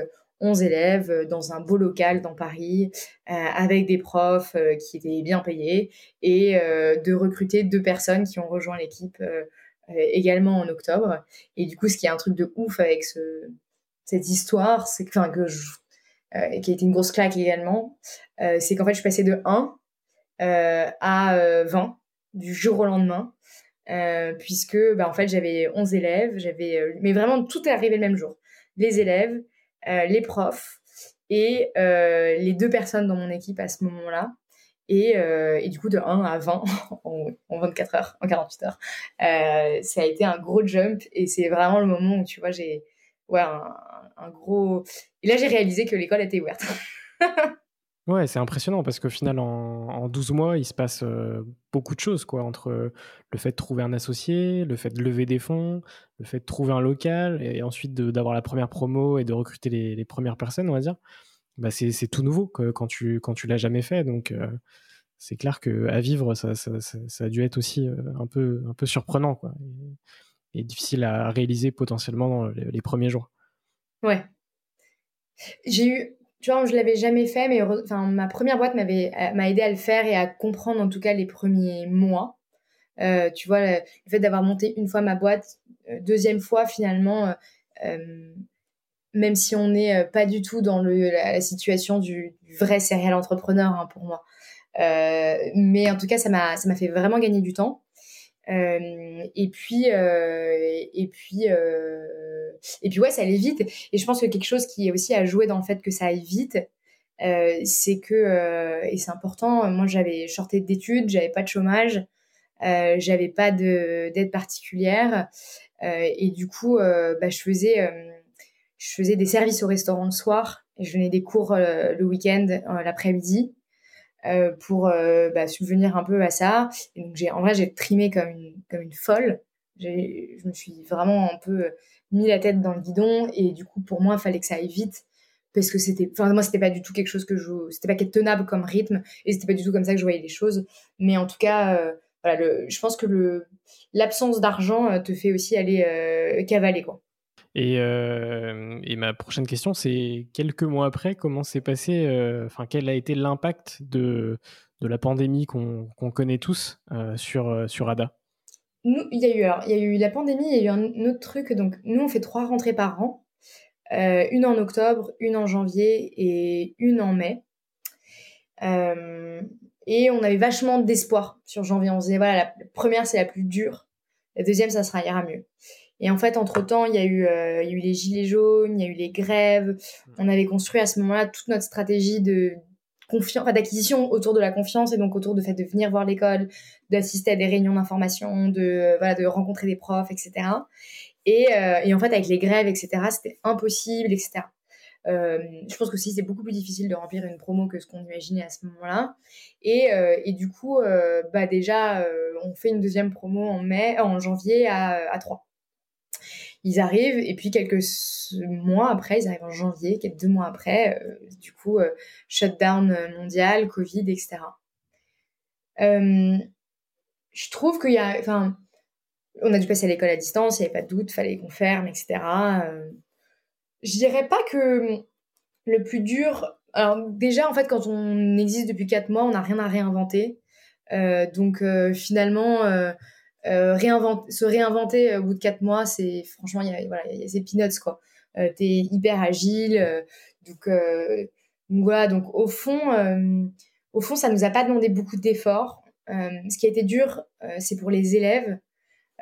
11 élèves euh, dans un beau local dans Paris, euh, avec des profs euh, qui étaient bien payés, et de recruter deux personnes qui ont rejoint l'équipe également en octobre. Et du coup, ce qui est un truc de ouf avec ce, cette histoire, c'est que je, qui a été une grosse claque également, c'est qu'en fait, je passée de 1 à 20 du jour au lendemain. puisque bah, en fait j'avais 11 élèves, j'avais mais vraiment tout est arrivé le même jour. Les élèves, les profs et euh, les deux personnes dans mon équipe à ce moment-là. Et, euh, et, du coup, de 1 à 20 en, 24 heures, en 48 heures, ça a été un gros jump. Et c'est vraiment le moment où, tu vois, j'ai ouais, un, gros... Et là, j'ai réalisé que l'école était ouverte. Ouais, c'est impressionnant parce qu'au final, en, en, 12 mois, il se passe euh, beaucoup de choses, quoi, entre le fait de trouver un associé, le fait de lever des fonds, le fait de trouver un local, et ensuite d'avoir la première promo et de recruter les, premières personnes, on va dire. Bah, c'est tout nouveau que, quand tu, quand tu l'as jamais fait. Donc, euh, c'est clair qu'à vivre, ça, a dû être aussi euh, un, peu, un peu surprenant, quoi, et, difficile à réaliser potentiellement dans les, les premiers jours. Ouais. J'ai eu tu vois, je l'avais jamais fait, mais enfin, ma première boîte m'avait euh, m'a aidé à le faire et à comprendre en tout cas les premiers mois. Euh, tu vois, le, fait d'avoir monté une fois ma boîte, euh, deuxième fois finalement, même si on n'est pas du tout dans le, la, situation du, vrai serial entrepreneur hein, pour moi. mais en tout cas, ça m'a fait vraiment gagner du temps. et puis, et puis, et puis ouais, ça allait vite. Et je pense que quelque chose qui est aussi à jouer dans le fait que ça aille vite, euh, c'est que euh, et c'est important. Moi, j'avais shorté d'études, j'avais pas de chômage, euh, j'avais pas de d'aide particulière, et du coup, bah, je faisais je faisais des services au restaurant le soir et je donnais des cours le week-end, l'après-midi. pour bah, subvenir un peu à ça. Et donc en vrai, j'ai trimé comme une, comme une folle. je me suis vraiment un peu mis la tête dans le guidon et du coup, pour moi, il fallait que ça aille vite parce que c'était enfin moi c'était pas du tout quelque chose que je c'était pas tenable comme rythme et c'était pas du tout comme ça que je voyais les choses. Mais en tout cas euh, voilà je pense que le l'absence d'argent euh, te fait aussi aller euh, cavaler quoi. Et, et, ma prochaine question c'est quelques mois après comment s'est passé enfin quel a été l'impact de de la pandémie qu'on connaît tous sur sur Ada? Nous il y a eu il y a eu la pandémie il y a eu un autre truc donc nous on fait trois rentrées par an euh, une en octobre, une en janvier et une en mai. Euh, et on avait vachement d'espoir sur janvier. On se disait, voilà, la première, c'est la plus dure. La deuxième, ça sera, ira mieux. Et en fait, entre-temps, il y, a eu, euh, il y a eu les gilets jaunes, il y a eu les grèves. On avait construit à ce moment-là toute notre stratégie de confiance, d'acquisition autour de la confiance et donc autour du fait de venir voir l'école, d'assister à des réunions d'information, de, voilà, de rencontrer des profs, etc. Euh, et, en fait, avec les grèves, etc., c'était impossible, etc. Euh, je pense que aussi c'est beaucoup plus difficile de remplir une promo que ce qu'on imaginait à ce moment-là. Et, euh, et, du coup, bah déjà, on fait une deuxième promo en mai, en janvier à, à 3. Ils arrivent et puis quelques mois après, ils arrivent en janvier, quelques deux mois après, du coup, shutdown mondial, Covid, etc. je trouve qu'il y a, enfin, on a dû passer à l'école à distance, il n'y avait pas de doute, fallait qu'on ferme, etc. Euh, je dirais pas que le plus dur. Alors, déjà, en fait, quand on existe depuis 4 mois, on n'a rien à réinventer. Euh, donc, euh, finalement, se réinventer au bout de 4 mois, c'est franchement, il y a, voilà, c'est peanuts, quoi. T'es hyper agile. donc, voilà, donc au fond, au fond, ça nous a pas demandé beaucoup d'efforts. ce qui a été dur, c'est pour les élèves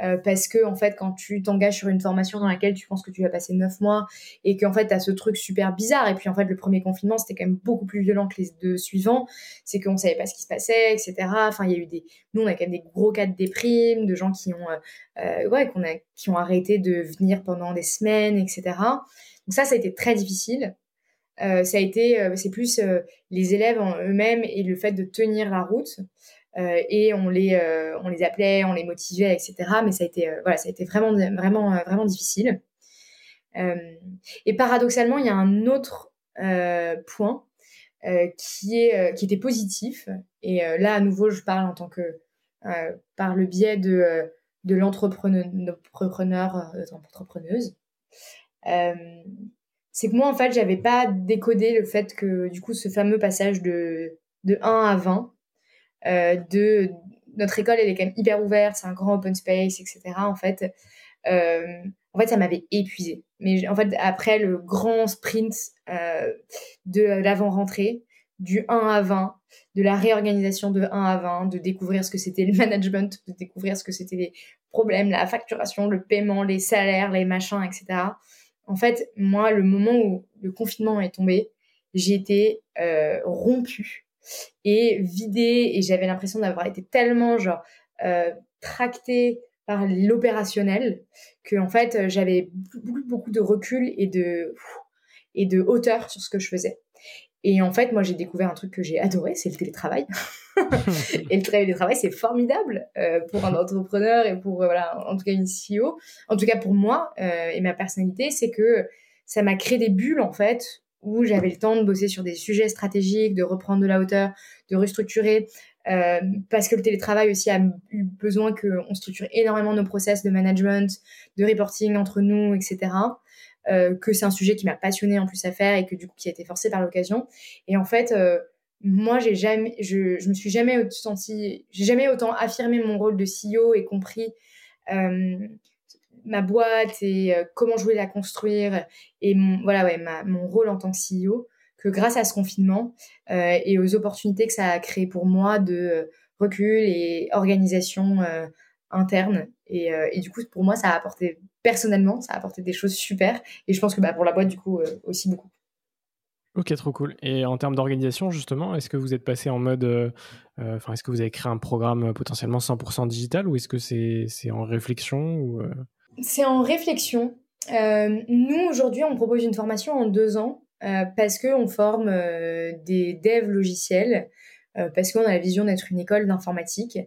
euh, parce que en fait quand tu t'engages sur une formation dans laquelle tu penses que tu vas passer neuf mois et qu'en fait tu as ce truc super bizarre et puis en fait le premier confinement c'était quand même beaucoup plus violent que les deux suivants c'est qu'on savait pas ce qui se passait etc enfin il y a eu des nous on a quand même des gros cas de déprime de gens qui ont euh, euh ouais qui ont arrêté de venir pendant des semaines etc donc ça ça a été très difficile. Ça a été c'est plus les élèves en eux-mêmes et le fait de tenir la route et on les, euh, on les appelait, on les motivait, etc. Mais ça a été, euh, voilà, ça a été vraiment, vraiment, vraiment difficile. et paradoxalement, il y a un autre point qui, est, qui était positif. Et là, à nouveau, je parle en tant que par le biais de, de l'entrepreneur, entrepreneuse. c'est que moi, en fait, j'avais pas décodé le fait que, du coup, ce fameux passage de, de 1 à 20, euh, de notre école, elle est quand même hyper ouverte, c'est un grand open space, etc. En fait, euh, en fait, ça m'avait épuisé. Mais en fait, après le grand sprint euh, de l'avant-rentrée, du 1 à 20, de la réorganisation de 1 à 20, de découvrir ce que c'était le management, de découvrir ce que c'était les problèmes, la facturation, le paiement, les salaires, les machins, etc. En fait, moi, le moment où le confinement est tombé, j'étais euh, rompue et vidé et j'avais l'impression d'avoir été tellement genre euh, tractée par l'opérationnel que en fait j'avais beaucoup, beaucoup de recul et de et de hauteur sur ce que je faisais. Et en fait, moi, j'ai découvert un truc que j'ai adoré, c'est le télétravail. et le télétravail, c'est formidable euh, pour un entrepreneur et pour, euh, voilà, en tout cas une CEO. En tout cas, pour moi euh, et ma personnalité, c'est que ça m'a créé des bulles, en fait, où j'avais le temps de bosser sur des sujets stratégiques, de reprendre de la hauteur, de restructurer, euh, parce que le télétravail aussi a eu besoin qu'on structure énormément nos process de management, de reporting entre nous, etc. Euh, que c'est un sujet qui m'a passionné en plus à faire et que du coup qui a été forcé par l'occasion. Et en fait, euh, moi j'ai jamais, je, je me suis jamais senti, j'ai jamais autant affirmé mon rôle de CEO et compris ma boîte et comment je voulais la construire et mon, voilà, ouais, mon rôle en tant que CEO que grâce à ce confinement et aux opportunités que ça a créé pour moi de recul et organisation interne. Et, et, du coup, pour moi, ça a apporté, personnellement, ça a apporté des choses super. Et je pense que bah, pour la boîte, du coup, aussi beaucoup. Ok, trop cool. Et en termes d'organisation, justement, est-ce que vous êtes passé en mode. Euh, euh, enfin, est-ce que vous avez créé un programme potentiellement 100% digital ou est-ce que c'est en réflexion euh? C'est en réflexion. nous, aujourd'hui, on propose une formation en deux ans parce qu'on forme des devs logiciels, parce qu'on a la vision d'être une école d'informatique.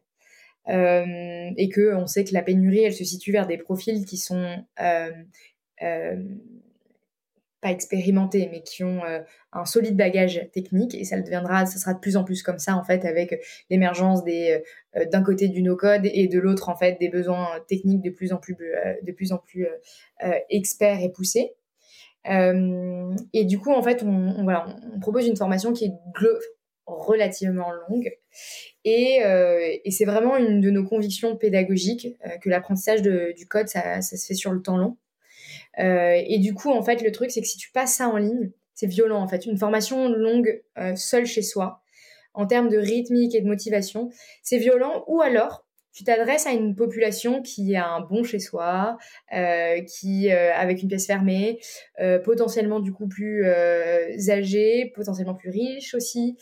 et que on sait que la pénurie, elle se situe vers des profils qui sont expérimentés, mais qui ont euh, un solide bagage technique, et ça le deviendra, ça sera de plus en plus comme ça en fait, avec l'émergence des euh, d'un côté du no-code et de l'autre en fait des besoins techniques de plus en plus euh, de plus en plus experts et poussés. et du coup, en fait, on, propose une formation qui est relativement longue. Et, c'est vraiment une de nos convictions pédagogiques que l'apprentissage du code, ça, se fait sur le temps long. Euh, et du coup, en fait, le truc, c'est que si tu passes ça en ligne, c'est violent, en fait. Une formation longue, euh, seule chez soi, en termes de rythmique et de motivation, c'est violent. Ou alors, tu t'adresses à une population qui a un bon chez soi, euh, qui avec une pièce fermée, potentiellement du coup plus âgée, potentiellement plus riche aussi.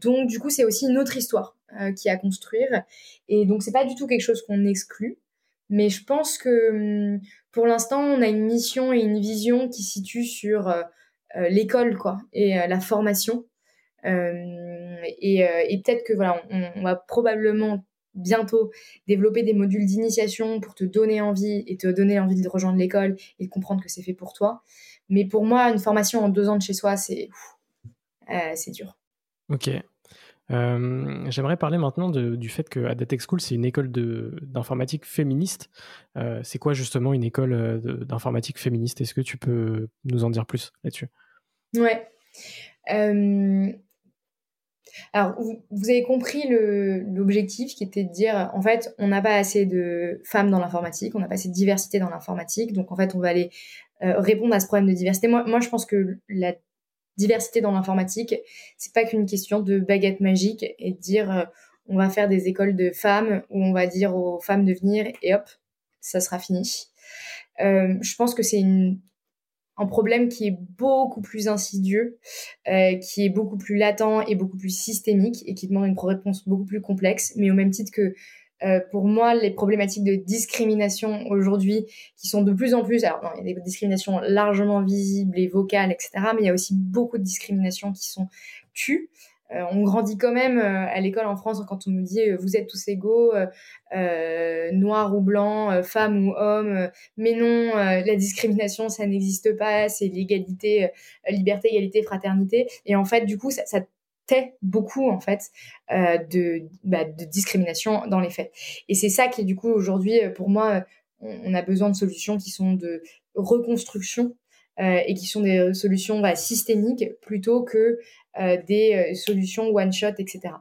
donc du coup c'est aussi une autre histoire qui à construire et donc c'est pas du tout quelque chose qu'on exclut. Mais je pense que hum, pour l'instant, on a une mission et une vision qui situe sur euh, euh, l'école quoi et euh, la formation. et, peut-être que voilà, on, va probablement bientôt développer des modules d'initiation pour te donner envie et te donner envie de rejoindre l'école et de comprendre que c'est fait pour toi. Mais pour moi, une formation en deux ans de chez soi, c'est c'est dur. Ok. Euh, j'aimerais parler maintenant du fait que Adatech School, c'est une école d'informatique féministe. Euh, c'est quoi justement une école euh, d'informatique féministe? Est-ce que tu peux nous en dire plus là-dessus? Ouais. Alors, vous, avez compris l'objectif qui était de dire, en fait, on n'a pas assez de femmes dans l'informatique, on n'a pas assez de diversité dans l'informatique, donc en fait, on va aller répondre à ce problème de diversité. Moi, moi je pense que la diversité dans l'informatique, c'est pas qu'une question de baguette magique et de dire euh, on va faire des écoles de femmes où on va dire aux femmes de venir et hop, ça sera fini. Euh, je pense que c'est un problème qui est beaucoup plus insidieux, euh, qui est beaucoup plus latent et beaucoup plus systémique et qui demande une réponse beaucoup plus complexe, mais au même titre que euh, pour moi, les problématiques de discrimination aujourd'hui, qui sont de plus en plus, alors non, il y a des discriminations largement visibles et vocales, etc., mais il y a aussi beaucoup de discriminations qui sont tues. Euh, on grandit quand même euh, à l'école en France quand on nous dit vous êtes tous égaux, noir ou blanc, femme ou homme, mais non, la discrimination ça n'existe pas, c'est l'égalité, liberté, égalité, fraternité. Et en fait, du coup, ça, ça tait beaucoup en fait euh, de, bah, de discrimination dans les faits. Et c'est ça qui du coup aujourd'hui euh, pour moi on, a besoin de solutions qui sont de reconstruction euh, et qui sont des solutions bah, systémiques plutôt que des solutions one shot etc.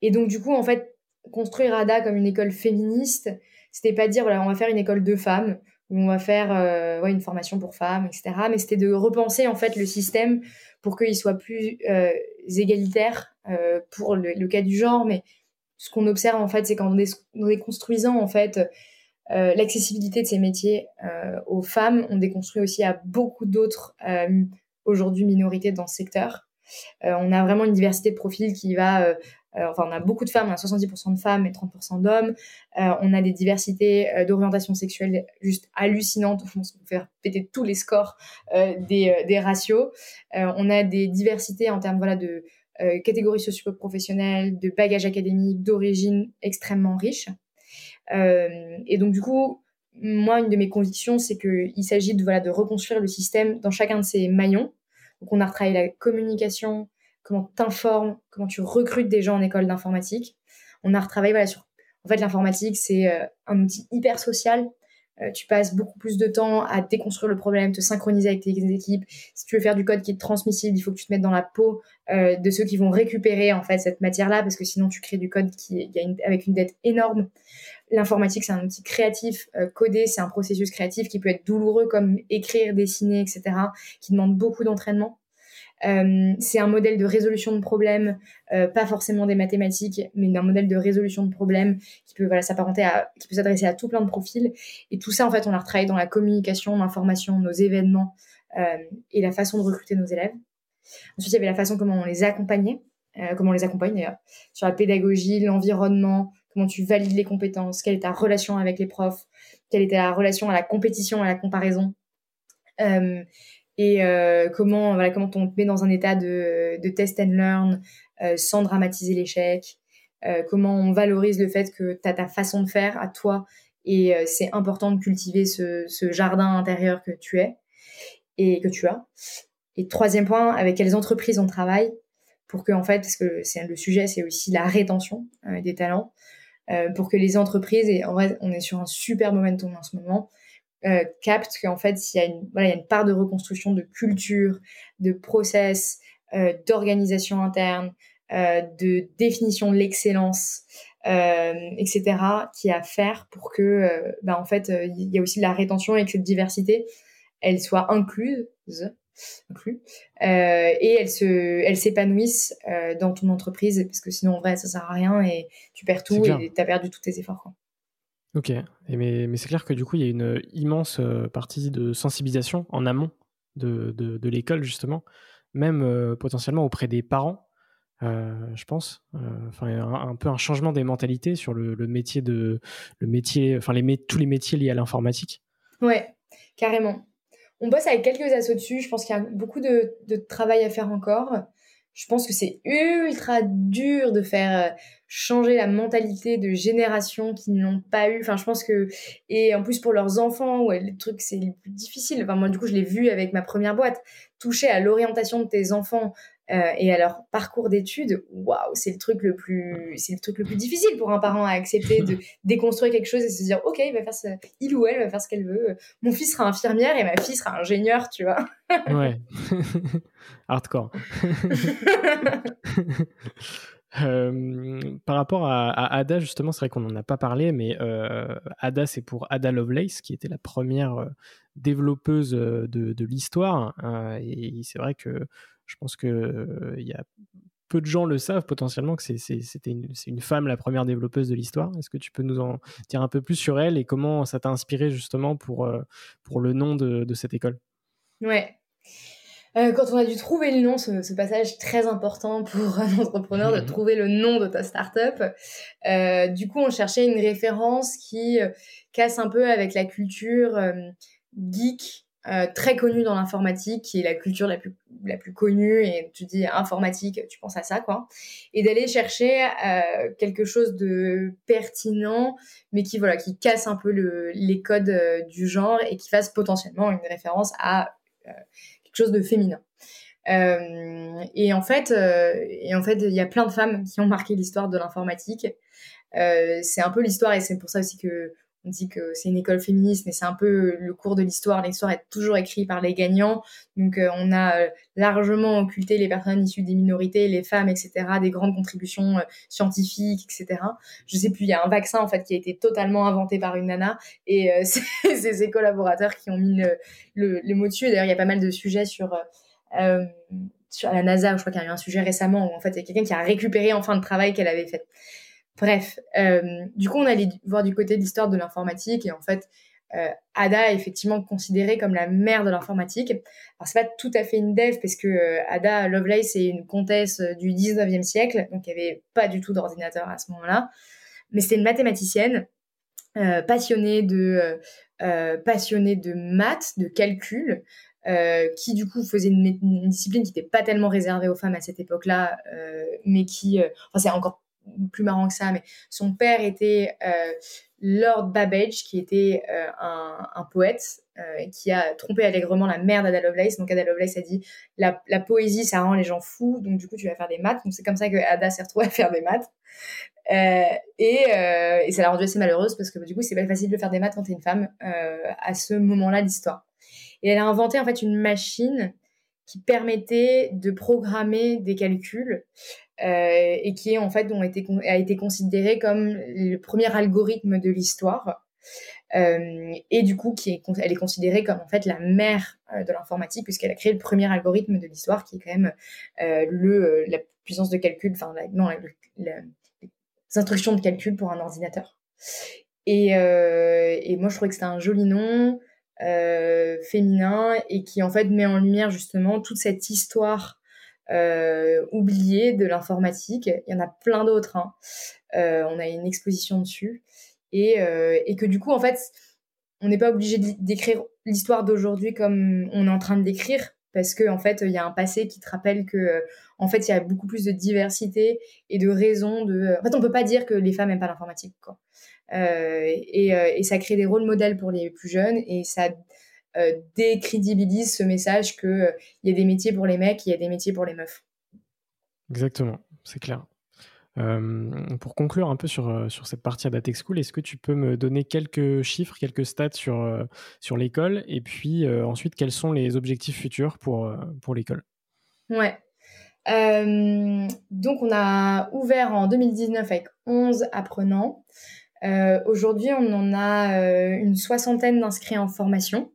et donc du coup en fait construire ADA comme une école féministe c'était pas dire voilà on va faire une école de femmes où on va faire ouais, une formation pour femmes etc. Mais c'était de repenser en fait le système pour qu'il soit plus euh, égalitaire euh, pour le, cas du genre. Mais ce qu'on observe en fait, c'est qu'en déconstruisant en fait euh, l'accessibilité de ces métiers aux femmes, on déconstruit aussi à beaucoup d'autres aujourd'hui minorités dans ce secteur. on a vraiment une diversité de profils qui va enfin, on a beaucoup de femmes, on a 70% de femmes et 30% d'hommes. on a des diversités d'orientation sexuelle juste hallucinantes. On peut faire péter tous les scores des, des, ratios. on a des diversités en termes voilà, de catégories socio-professionnelles, de bagages académiques, d'origine extrêmement riches. et donc, du coup, moi, une de mes convictions, c'est qu'il s'agit de, voilà, de reconstruire le système dans chacun de ses maillons. Donc, on a retravaillé la communication, comment t'informes, comment tu recrutes des gens en école d'informatique. On a retravaillé voilà, sur. En fait, l'informatique, c'est euh, un outil hyper social euh, tu passes beaucoup plus de temps à déconstruire le problème, te synchroniser avec tes équipes. Si tu veux faire du code qui est transmissible, il faut que tu te mettes dans la peau euh, de ceux qui vont récupérer en fait cette matière-là, parce que sinon tu crées du code qui avec une dette énorme. L'informatique, c'est un outil créatif. Euh, coder, c'est un processus créatif qui peut être douloureux comme écrire, dessiner, etc., qui demande beaucoup d'entraînement. Euh, c'est un modèle de résolution de problèmes, euh, pas forcément des mathématiques, mais un modèle de résolution de problèmes qui peut voilà, s'apparenter à, qui peut s'adresser à tout plein de profils. Et tout ça, en fait, on a retravaillé dans la communication, l'information, nos événements euh, et la façon de recruter nos élèves. Ensuite, il y avait la façon comment on les accompagnait, comment on les accompagne d'ailleurs, sur la pédagogie, l'environnement, comment tu valides les compétences, quelle est ta relation avec les profs, quelle était la relation à la compétition, à la comparaison. Et euh, comment voilà comment on te met dans un état de, de test and learn euh, sans dramatiser l'échec euh, comment on valorise le fait que tu as ta façon de faire à toi et c'est important de cultiver ce, jardin intérieur que tu es et que tu as. Et troisième point avec quelles entreprises on travaille pour que en fait parce que c'est le sujet c'est aussi la rétention des talents pour que les entreprises et en vrai on est sur un super momentum en ce moment euh, capte qu'en fait, il y, a une, voilà, il y a une part de reconstruction de culture, de process, euh, d'organisation interne, euh, de définition de l'excellence, euh, etc., qui est à faire pour que, bah, en fait, il y a aussi de la rétention et que cette diversité, elle soit incluse, inclus, et elle se, elle s'épanouisse dans ton entreprise, parce que sinon, en vrai, ça sert à rien et tu perds tout et tu as perdu tous tes efforts. Quoi. Ok, mais, mais c'est clair que du coup, il y a une immense euh, partie de sensibilisation en amont de, de, l'école, justement, même euh, potentiellement auprès des parents, euh, je pense. Enfin, un, un, peu un changement des mentalités sur le, métier de. Le métier, enfin, les, tous les métiers liés à l'informatique. Ouais, carrément. On bosse avec quelques assos dessus. Je pense qu'il y a beaucoup de travail à faire encore je pense que c'est ultra dur de faire euh, changer la mentalité de générations qui n'ont pas eu. Enfin, je pense que et en plus pour leurs enfants, ouais, le truc c'est le plus difficile. Enfin, moi du coup, je l'ai vu avec ma première boîte. Toucher à l'orientation de tes enfants euh, et leur parcours d'études, waouh, c'est le truc le plus, c'est le truc le plus difficile pour un parent à accepter de déconstruire quelque chose et se dire, ok, il va faire ce, il ou elle va faire ce qu'elle veut. Mon fils sera infirmière et ma fille sera ingénieure, tu vois. ouais. Hardcore. Euh, par rapport à, Ada, justement, c'est vrai qu'on n'en a pas parlé, mais euh, Ada, c'est pour Ada Lovelace, qui était la première développeuse de, de l'histoire. et c'est vrai que je pense que il y a peu de gens le savent potentiellement que c'était une, une, femme la première développeuse de l'histoire. Est-ce que tu peux nous en dire un peu plus sur elle et comment ça t'a inspiré justement pour, pour le nom de, de cette école? Ouais. Euh, quand on a dû trouver le nom, ce, ce, passage très important pour un entrepreneur de trouver le nom de ta startup, euh, du coup on cherchait une référence qui casse un peu avec la culture geek euh, très connue dans l'informatique, qui est la culture la plus, la plus connue, et tu dis informatique, tu penses à ça, quoi. Et d'aller chercher euh, quelque chose de pertinent, mais qui, voilà, qui casse un peu le, les codes euh, du genre et qui fasse potentiellement une référence à quelque chose de féminin. et en fait, et en fait, il y a plein de femmes qui ont marqué l'histoire de l'informatique. c'est un peu l'histoire, et c'est pour ça aussi que on dit que c'est une école féministe, mais c'est un peu le cours de l'histoire. L'histoire est toujours écrite par les gagnants. Donc, euh, on a euh, largement occulté les personnes issues des minorités, les femmes, etc., des grandes contributions euh, scientifiques, etc. Je sais plus, il y a un vaccin, en fait, qui a été totalement inventé par une nana. Et c'est ses collaborateurs qui ont mis le, le, mot dessus. D'ailleurs, il y a pas mal de sujets sur... la NASA, je crois qu'il y a eu un sujet récemment où en fait il y a quelqu'un qui a récupéré enfin le travail qu'elle avait fait. Bref, euh, du coup, on allait voir du côté de l'histoire de l'informatique et en fait, euh, Ada est effectivement considérée comme la mère de l'informatique. Alors, c'est pas tout à fait une dev parce que euh, Ada Lovelace est une comtesse du 19e siècle, donc il n'y avait pas du tout d'ordinateur à ce moment-là. Mais c'était une mathématicienne passionnée, de, passionnée de maths, de calcul, qui du coup faisait une, une discipline qui n'était pas tellement réservée aux femmes à cette époque-là, mais qui, enfin c'est encore plus marrant que ça, mais son père était Lord Babbage, qui était un, un, poète qui a trompé allègrement la mère d'Ada Lovelace. Donc Ada Lovelace a dit la, poésie, ça rend les gens fous, donc du coup tu vas faire des maths. Donc c'est comme ça que Ada s'est retrouvée à faire des maths. Euh, et, euh, ça l'a rendue assez malheureuse parce que du coup, c'est pas facile de faire des maths quand t'es une femme euh, à ce moment-là de l'histoire. Et elle a inventé en fait une machine qui permettait de programmer des calculs euh, et qui en fait a été considéré comme le premier algorithme de l'histoire. Euh, et du coup, qui est, elle est considérée comme en fait la mère de l'informatique puisqu'elle a créé le premier algorithme de l'histoire qui est quand même le la puissance de calcul, enfin non, la, instructions de calcul pour un ordinateur. Et, euh, moi, je trouvais que c'était un joli nom, euh, féminin, et qui en fait met en lumière justement toute cette histoire euh, de l'informatique. Il y en a plein d'autres. Hein. Euh, on a une exposition dessus. Et, euh, et que du coup, en fait, on n'est pas obligé d'écrire l'histoire d'aujourd'hui comme on est en train de l'écrire, parce que en fait il y a un passé qui te rappelle que en fait il y a beaucoup plus de diversité et de raisons de en fait on peut pas dire que les femmes n'aiment pas l'informatique quoi euh, et, euh, et, ça crée des rôles modèles pour les plus jeunes et ça euh, décrédibilise ce message que il y a des métiers pour les mecs il y a des métiers pour les meufs exactement c'est clair euh, pour conclure un peu sur, euh, sur cette partie à School, est-ce que tu peux me donner quelques chiffres, quelques stats sur, euh, sur l'école et puis ensuite quels sont les objectifs futurs pour, pour l'école? Ouais. donc on a ouvert en 2019 avec 11 apprenants. Aujourd'hui on en a une soixantaine d'inscrits en formation.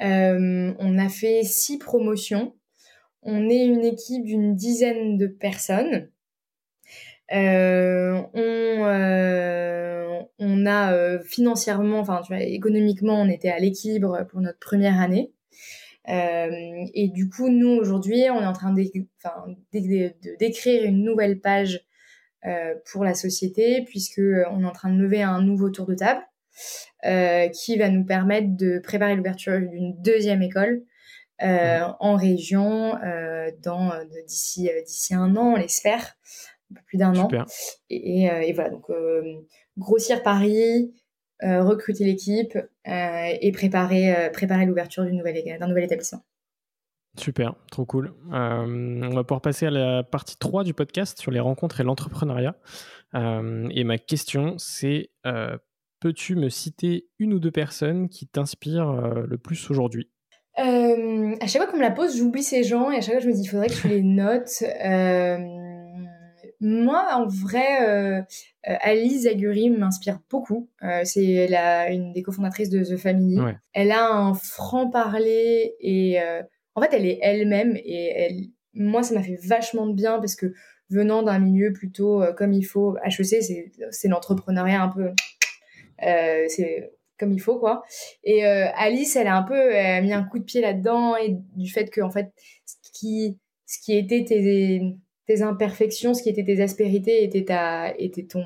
On a fait six promotions. On est une équipe d'une dizaine de personnes. Euh, on, euh, on a euh, financièrement, enfin économiquement, on était à l'équilibre pour notre première année. Euh, et du coup, nous aujourd'hui, on est en train d'écrire une nouvelle page euh, pour la société, puisque on est en train de lever un nouveau tour de table euh, qui va nous permettre de préparer l'ouverture d'une deuxième école euh, mmh. en région dans d'ici d'ici un an, on l'espère plus d'un an. Et, euh, et, voilà, donc euh, grossir Paris, euh, recruter l'équipe et préparer, préparer l'ouverture d'un nouvel, nouvel établissement. Super, trop cool. on va pouvoir passer à la partie 3 du podcast sur les rencontres et l'entrepreneuriat. et ma question, c'est peux-tu me citer une ou deux personnes qui t'inspirent le plus aujourd'hui? À chaque fois qu'on me la pose, j'oublie ces gens et à chaque fois je me dis il faudrait que je les note. Moi, en vrai, euh, euh, Alice Zaguri m'inspire beaucoup. Euh, c'est une des cofondatrices de The Family. Elle a un franc-parler et en fait, elle est elle-même et elle, moi, ça m'a fait vachement de bien parce que venant d'un milieu plutôt comme il faut, HEC, c'est l'entrepreneuriat un peu, c'est comme il faut quoi. Et Alice, elle a un peu mis un coup de pied là-dedans et du fait que en fait, ce qui, ce qui était tes tes imperfections, ce qui était tes aspérités, était ta, était ton,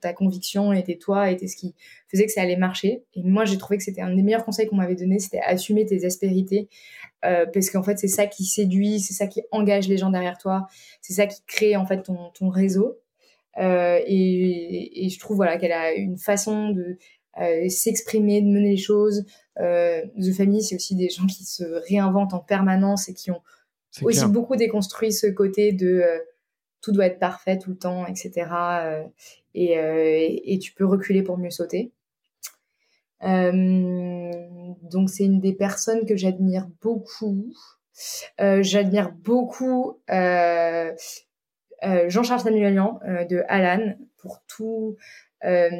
ta conviction, était toi, était ce qui faisait que ça allait marcher. Et moi, j'ai trouvé que c'était un des meilleurs conseils qu'on m'avait donné, c'était assumer tes aspérités, euh, parce qu'en fait, c'est ça qui séduit, c'est ça qui engage les gens derrière toi, c'est ça qui crée en fait ton, ton réseau. Euh, et, et, je trouve voilà qu'elle a une façon de euh, s'exprimer, de mener les choses. Euh, The Family, c'est aussi des gens qui se réinventent en permanence et qui ont aussi beaucoup déconstruit ce côté de tout doit être parfait tout le temps, etc. Et, et, tu peux reculer pour mieux sauter. donc c'est une des personnes que j'admire beaucoup. j'admire beaucoup Jean-Charles Samuelian de Alan pour tout. Euh,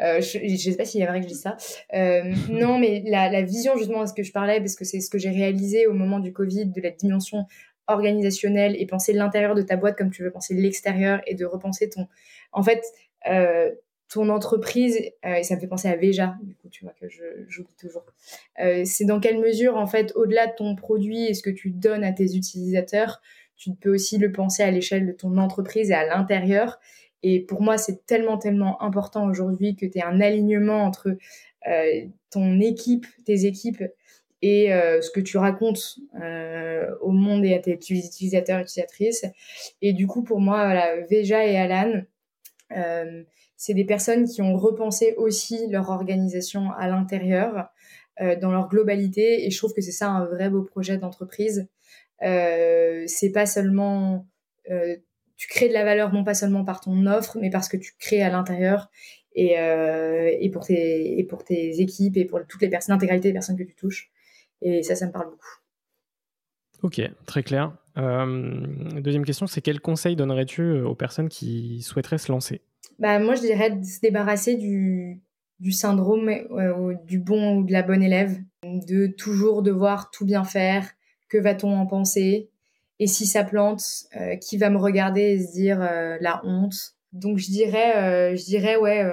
je ne sais pas s'il est vrai que je dis ça. Euh, non, mais la, vision, justement, à ce que je parlais, parce que c'est ce que j'ai réalisé au moment du Covid, de la dimension organisationnelle et penser l'intérieur de ta boîte comme tu veux penser l'extérieur et de repenser ton... En fait, euh, ton entreprise, euh, et ça me fait penser à Veja, du coup, tu vois, que j'oublie toujours. Euh, c'est dans quelle mesure, en fait, au-delà de ton produit et ce que tu donnes à tes utilisateurs, tu peux aussi le penser à l'échelle de ton entreprise et à l'intérieur? Et pour moi, c'est tellement, tellement important aujourd'hui que tu aies un alignement entre euh, ton équipe, tes équipes et ce que tu racontes au monde et à tes utilisateurs et utilisatrices. Et du coup, pour moi, voilà, Veja et Alan, c'est des personnes qui ont repensé aussi leur organisation à l'intérieur, dans leur globalité. Et je trouve que c'est ça un vrai beau projet d'entreprise. c'est pas seulement tu crées de la valeur non pas seulement par ton offre, mais parce que tu crées à l'intérieur et, euh, pour tes, équipes et pour toutes les personnes, l'intégralité des personnes que tu touches. Et ça, ça me parle beaucoup. Ok, très clair. Euh, deuxième question, c'est quel conseil donnerais-tu euh, aux personnes qui souhaiteraient se lancer? Bah, Moi, je dirais de se débarrasser du, du syndrome du bon ou de la bonne élève, de toujours devoir tout bien faire, que va-t-on en penser, et si ça plante, euh, qui va me regarder et se dire euh, la honte? Donc je dirais, euh, je dirais ouais,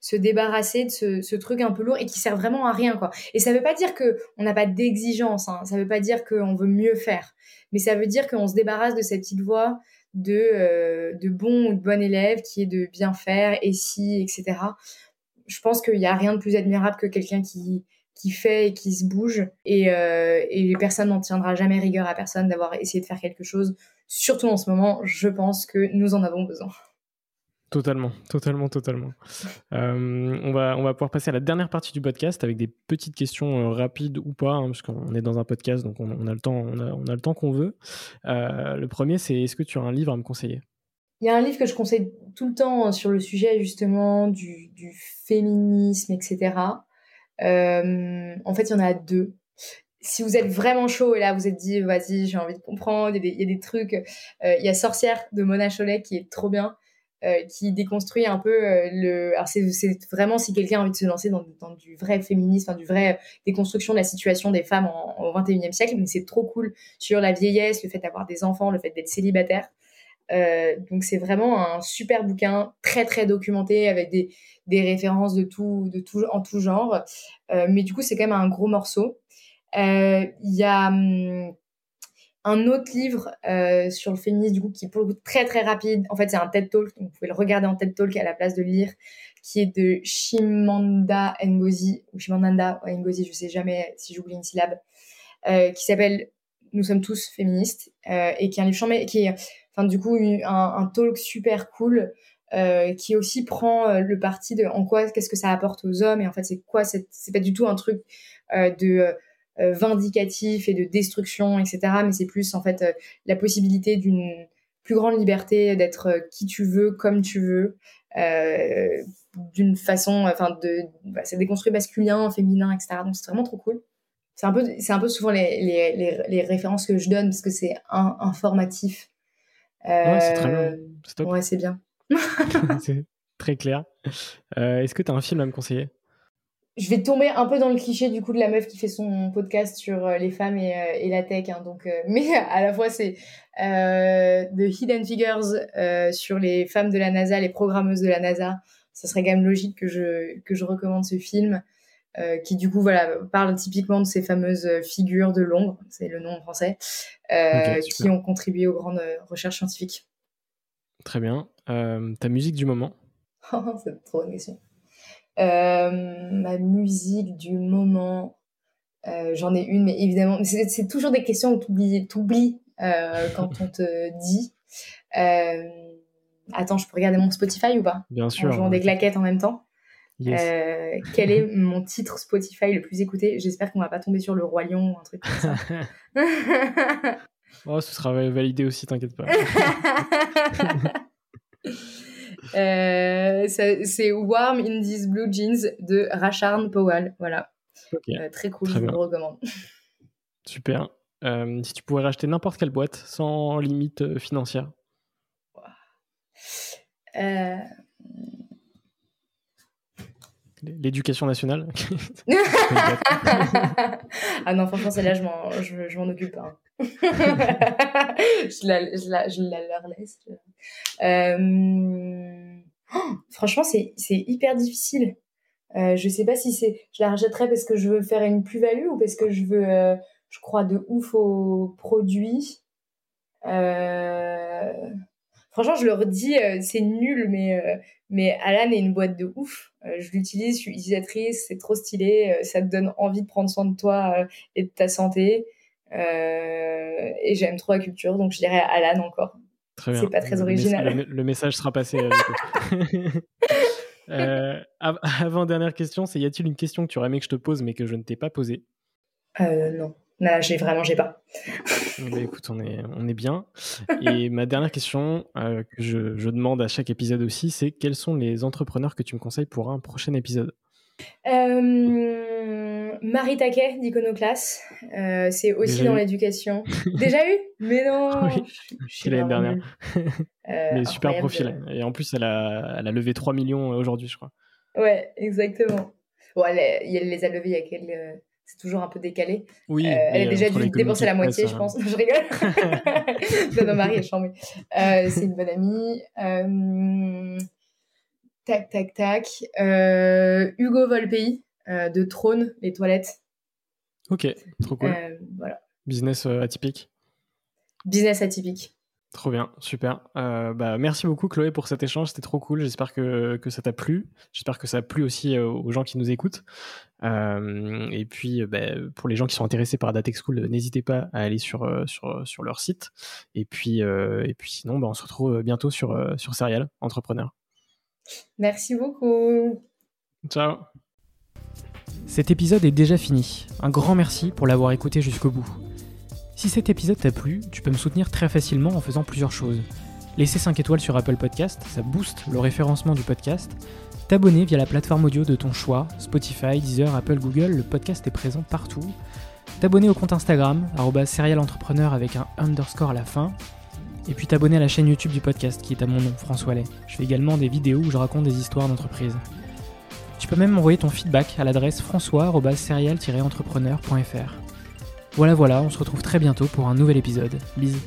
se débarrasser de ce, ce, truc un peu lourd et qui sert vraiment à rien quoi. Et ça veut pas dire que on n'a pas d'exigence, hein. ça veut pas dire qu'on veut mieux faire, mais ça veut dire qu'on se débarrasse de cette petite voix de de bon ou de bon élève qui est de bien faire et si etc. Je pense qu'il n'y a rien de plus admirable que quelqu'un qui qui fait et qui se bouge. Et, euh, et personne n'en tiendra jamais rigueur à personne d'avoir essayé de faire quelque chose. Surtout en ce moment, je pense que nous en avons besoin. Totalement, totalement, totalement. Euh, on, va, on va pouvoir passer à la dernière partie du podcast avec des petites questions euh, rapides ou pas, hein, parce qu'on est dans un podcast, donc on, a le temps, on a, le temps qu'on veut. Euh, le premier, c'est est-ce que tu as un livre à me conseiller? Il y a un livre que je conseille tout le temps sur le sujet justement du, féminisme, etc. En fait, il y en a deux. Si vous êtes vraiment chaud et là vous êtes dit vas-y j'ai envie de comprendre, il y, a des, trucs. Il y a Sorcière de Mona Cholet qui est trop bien. Euh, qui déconstruit un peu le. Alors c'est vraiment si quelqu'un a envie de se lancer dans, du vrai féminisme, du vrai déconstruction de la situation des femmes en, au 21e siècle, mais c'est trop cool sur la vieillesse, le fait d'avoir des enfants, le fait d'être célibataire. Euh, donc c'est vraiment un super bouquin, très très documenté avec des, références de tout, en tout genre. Euh, mais du coup, c'est quand même un gros morceau. Euh, il y a hum, un autre livre sur le féminisme, du coup, qui est pour le coup très très rapide. En fait, c'est un TED Talk, donc vous pouvez le regarder en TED Talk à la place de lire, qui est de Shimanda Ngozi, ou Shimanda Ngozi, je sais jamais si j'oublie une syllabe, qui s'appelle Nous sommes tous féministes, et qui est un livre qui est enfin du coup un, un talk super cool euh, qui aussi prend euh, le parti de en quoi qu'est-ce que ça apporte aux hommes et en fait c'est quoi c'est pas du tout un truc euh, de euh, vindicatif et de destruction etc mais c'est plus en fait la possibilité d'une plus grande liberté d'être qui tu veux comme tu veux d'une façon enfin de bah, c'est déconstruit masculin féminin etc donc c'est vraiment trop cool c'est un peu c'est un peu souvent les, les, les, les, références que je donne parce que c'est informatif c'est très bien. Euh, ouais, c'est bien. c'est très clair. Euh, est-ce que tu as un film à me conseiller? Je vais tomber un peu dans le cliché du coup de la meuf qui fait son podcast sur euh, les femmes et, la tech. Hein, donc, mais à la fois, c'est The Hidden Figures sur les femmes de la NASA, les programmeuses de la NASA. Ça serait quand même logique que je, que je recommande ce film. Euh, qui du coup voilà parle typiquement de ces fameuses figures de l'ombre, c'est le nom en français, euh, qui ont contribué aux grandes recherches scientifiques. Très bien. Euh, ta musique du moment? C'est trop une question. Ma musique du moment, j'en ai une, mais évidemment, c'est toujours des questions où tu oublies quand on te dit. attends, je peux regarder mon Spotify ou pas? Bien sûr. En jouant des claquettes en même temps. Euh, quel est mon titre Spotify le plus écouté? J'espère qu'on va pas tomber sur le Roi Lion ou un truc comme ça. oh, ce sera validé aussi, t'inquiète pas. Euh, c'est Warm in These Blue Jeans de Racharn Powell. Voilà. Euh, très cool, je vous le recommande. Super. Euh, si tu pouvais racheter n'importe quelle boîte sans limite financière. L'éducation nationale. ah non, franchement, celle-là, je m'en, je, m'en occupe pas. Hein. je, la, je, la, je la leur laisse. Euh... Oh, franchement, c'est, hyper difficile. Euh, je sais pas si c'est, je la rachèterais parce que je veux faire une plus-value ou parce que je veux, euh, je crois de ouf au produit. Euh... franchement, je leur dis, c'est nul, mais, mais Alan est une boîte de ouf. je l'utilise, je suis utilisatrice, c'est trop stylé, ça te donne envie de prendre soin de toi et de ta santé. Et j'aime trop la culture, donc je dirais Alan encore. C'est pas très original. Le, message sera passé. Euh, avant dernière question, c'est y a-t-il une question que tu aurais aimé que je te pose mais que je ne t'ai pas posée? Euh, Non. Là, j'ai vraiment, j'ai pas. Eh ben, écoute, on est, on est bien. Et ma dernière question euh, que je, je, demande à chaque épisode aussi, c'est quels sont les entrepreneurs que tu me conseilles pour un prochain épisode? Euh, Marie Taquet d'Iconoclass, euh, c'est aussi dans l'éducation. Déjà eu? Mais non Oui, c'est l'année dernière. Mais super profil. Et en plus, elle a, elle a levé 3 millions aujourd'hui, je crois. Ouais, exactement. Bon, elle, elle les a levés il y a quelques c'est toujours un peu décalé. Oui. Euh, elle a déjà dû dépenser la moitié, je hein. pense. je rigole. non, non, Marie est chambée. Euh, c'est une bonne amie. Euh, tac, tac, tac. Hugo Volpey de Trône, les toilettes. Ok, trop cool. voilà. Business atypique. Business atypique. Trop bien, super. Euh, bah, merci beaucoup Chloé pour cet échange, c'était trop cool. J'espère que, que ça t'a plu. J'espère que ça a plu aussi euh, aux gens qui nous écoutent. Euh, et puis bah, pour les gens qui sont intéressés par Datex School, n'hésitez pas à aller sur, sur, sur leur site. Et puis, et puis sinon, bah, on se retrouve bientôt sur, sur Serial Entrepreneur. Merci beaucoup. Ciao. Cet épisode est déjà fini. Un grand merci pour l'avoir écouté jusqu'au bout. Si cet épisode t'a plu, tu peux me soutenir très facilement en faisant plusieurs choses. Laisser 5 étoiles sur Apple Podcast, ça booste le référencement du podcast. T'abonner via la plateforme audio de ton choix, Spotify, Deezer, Apple, Google, le podcast est présent partout. T'abonner au compte Instagram, serialentrepreneur avec un underscore à la fin. Et puis t'abonner à la chaîne YouTube du podcast qui est à mon nom, François Lay. Je fais également des vidéos où je raconte des histoires d'entreprise. Tu peux même m'envoyer ton feedback à l'adresse françois-serial-entrepreneur.fr. Voilà voilà, on se retrouve très bientôt pour un nouvel épisode. Bisous.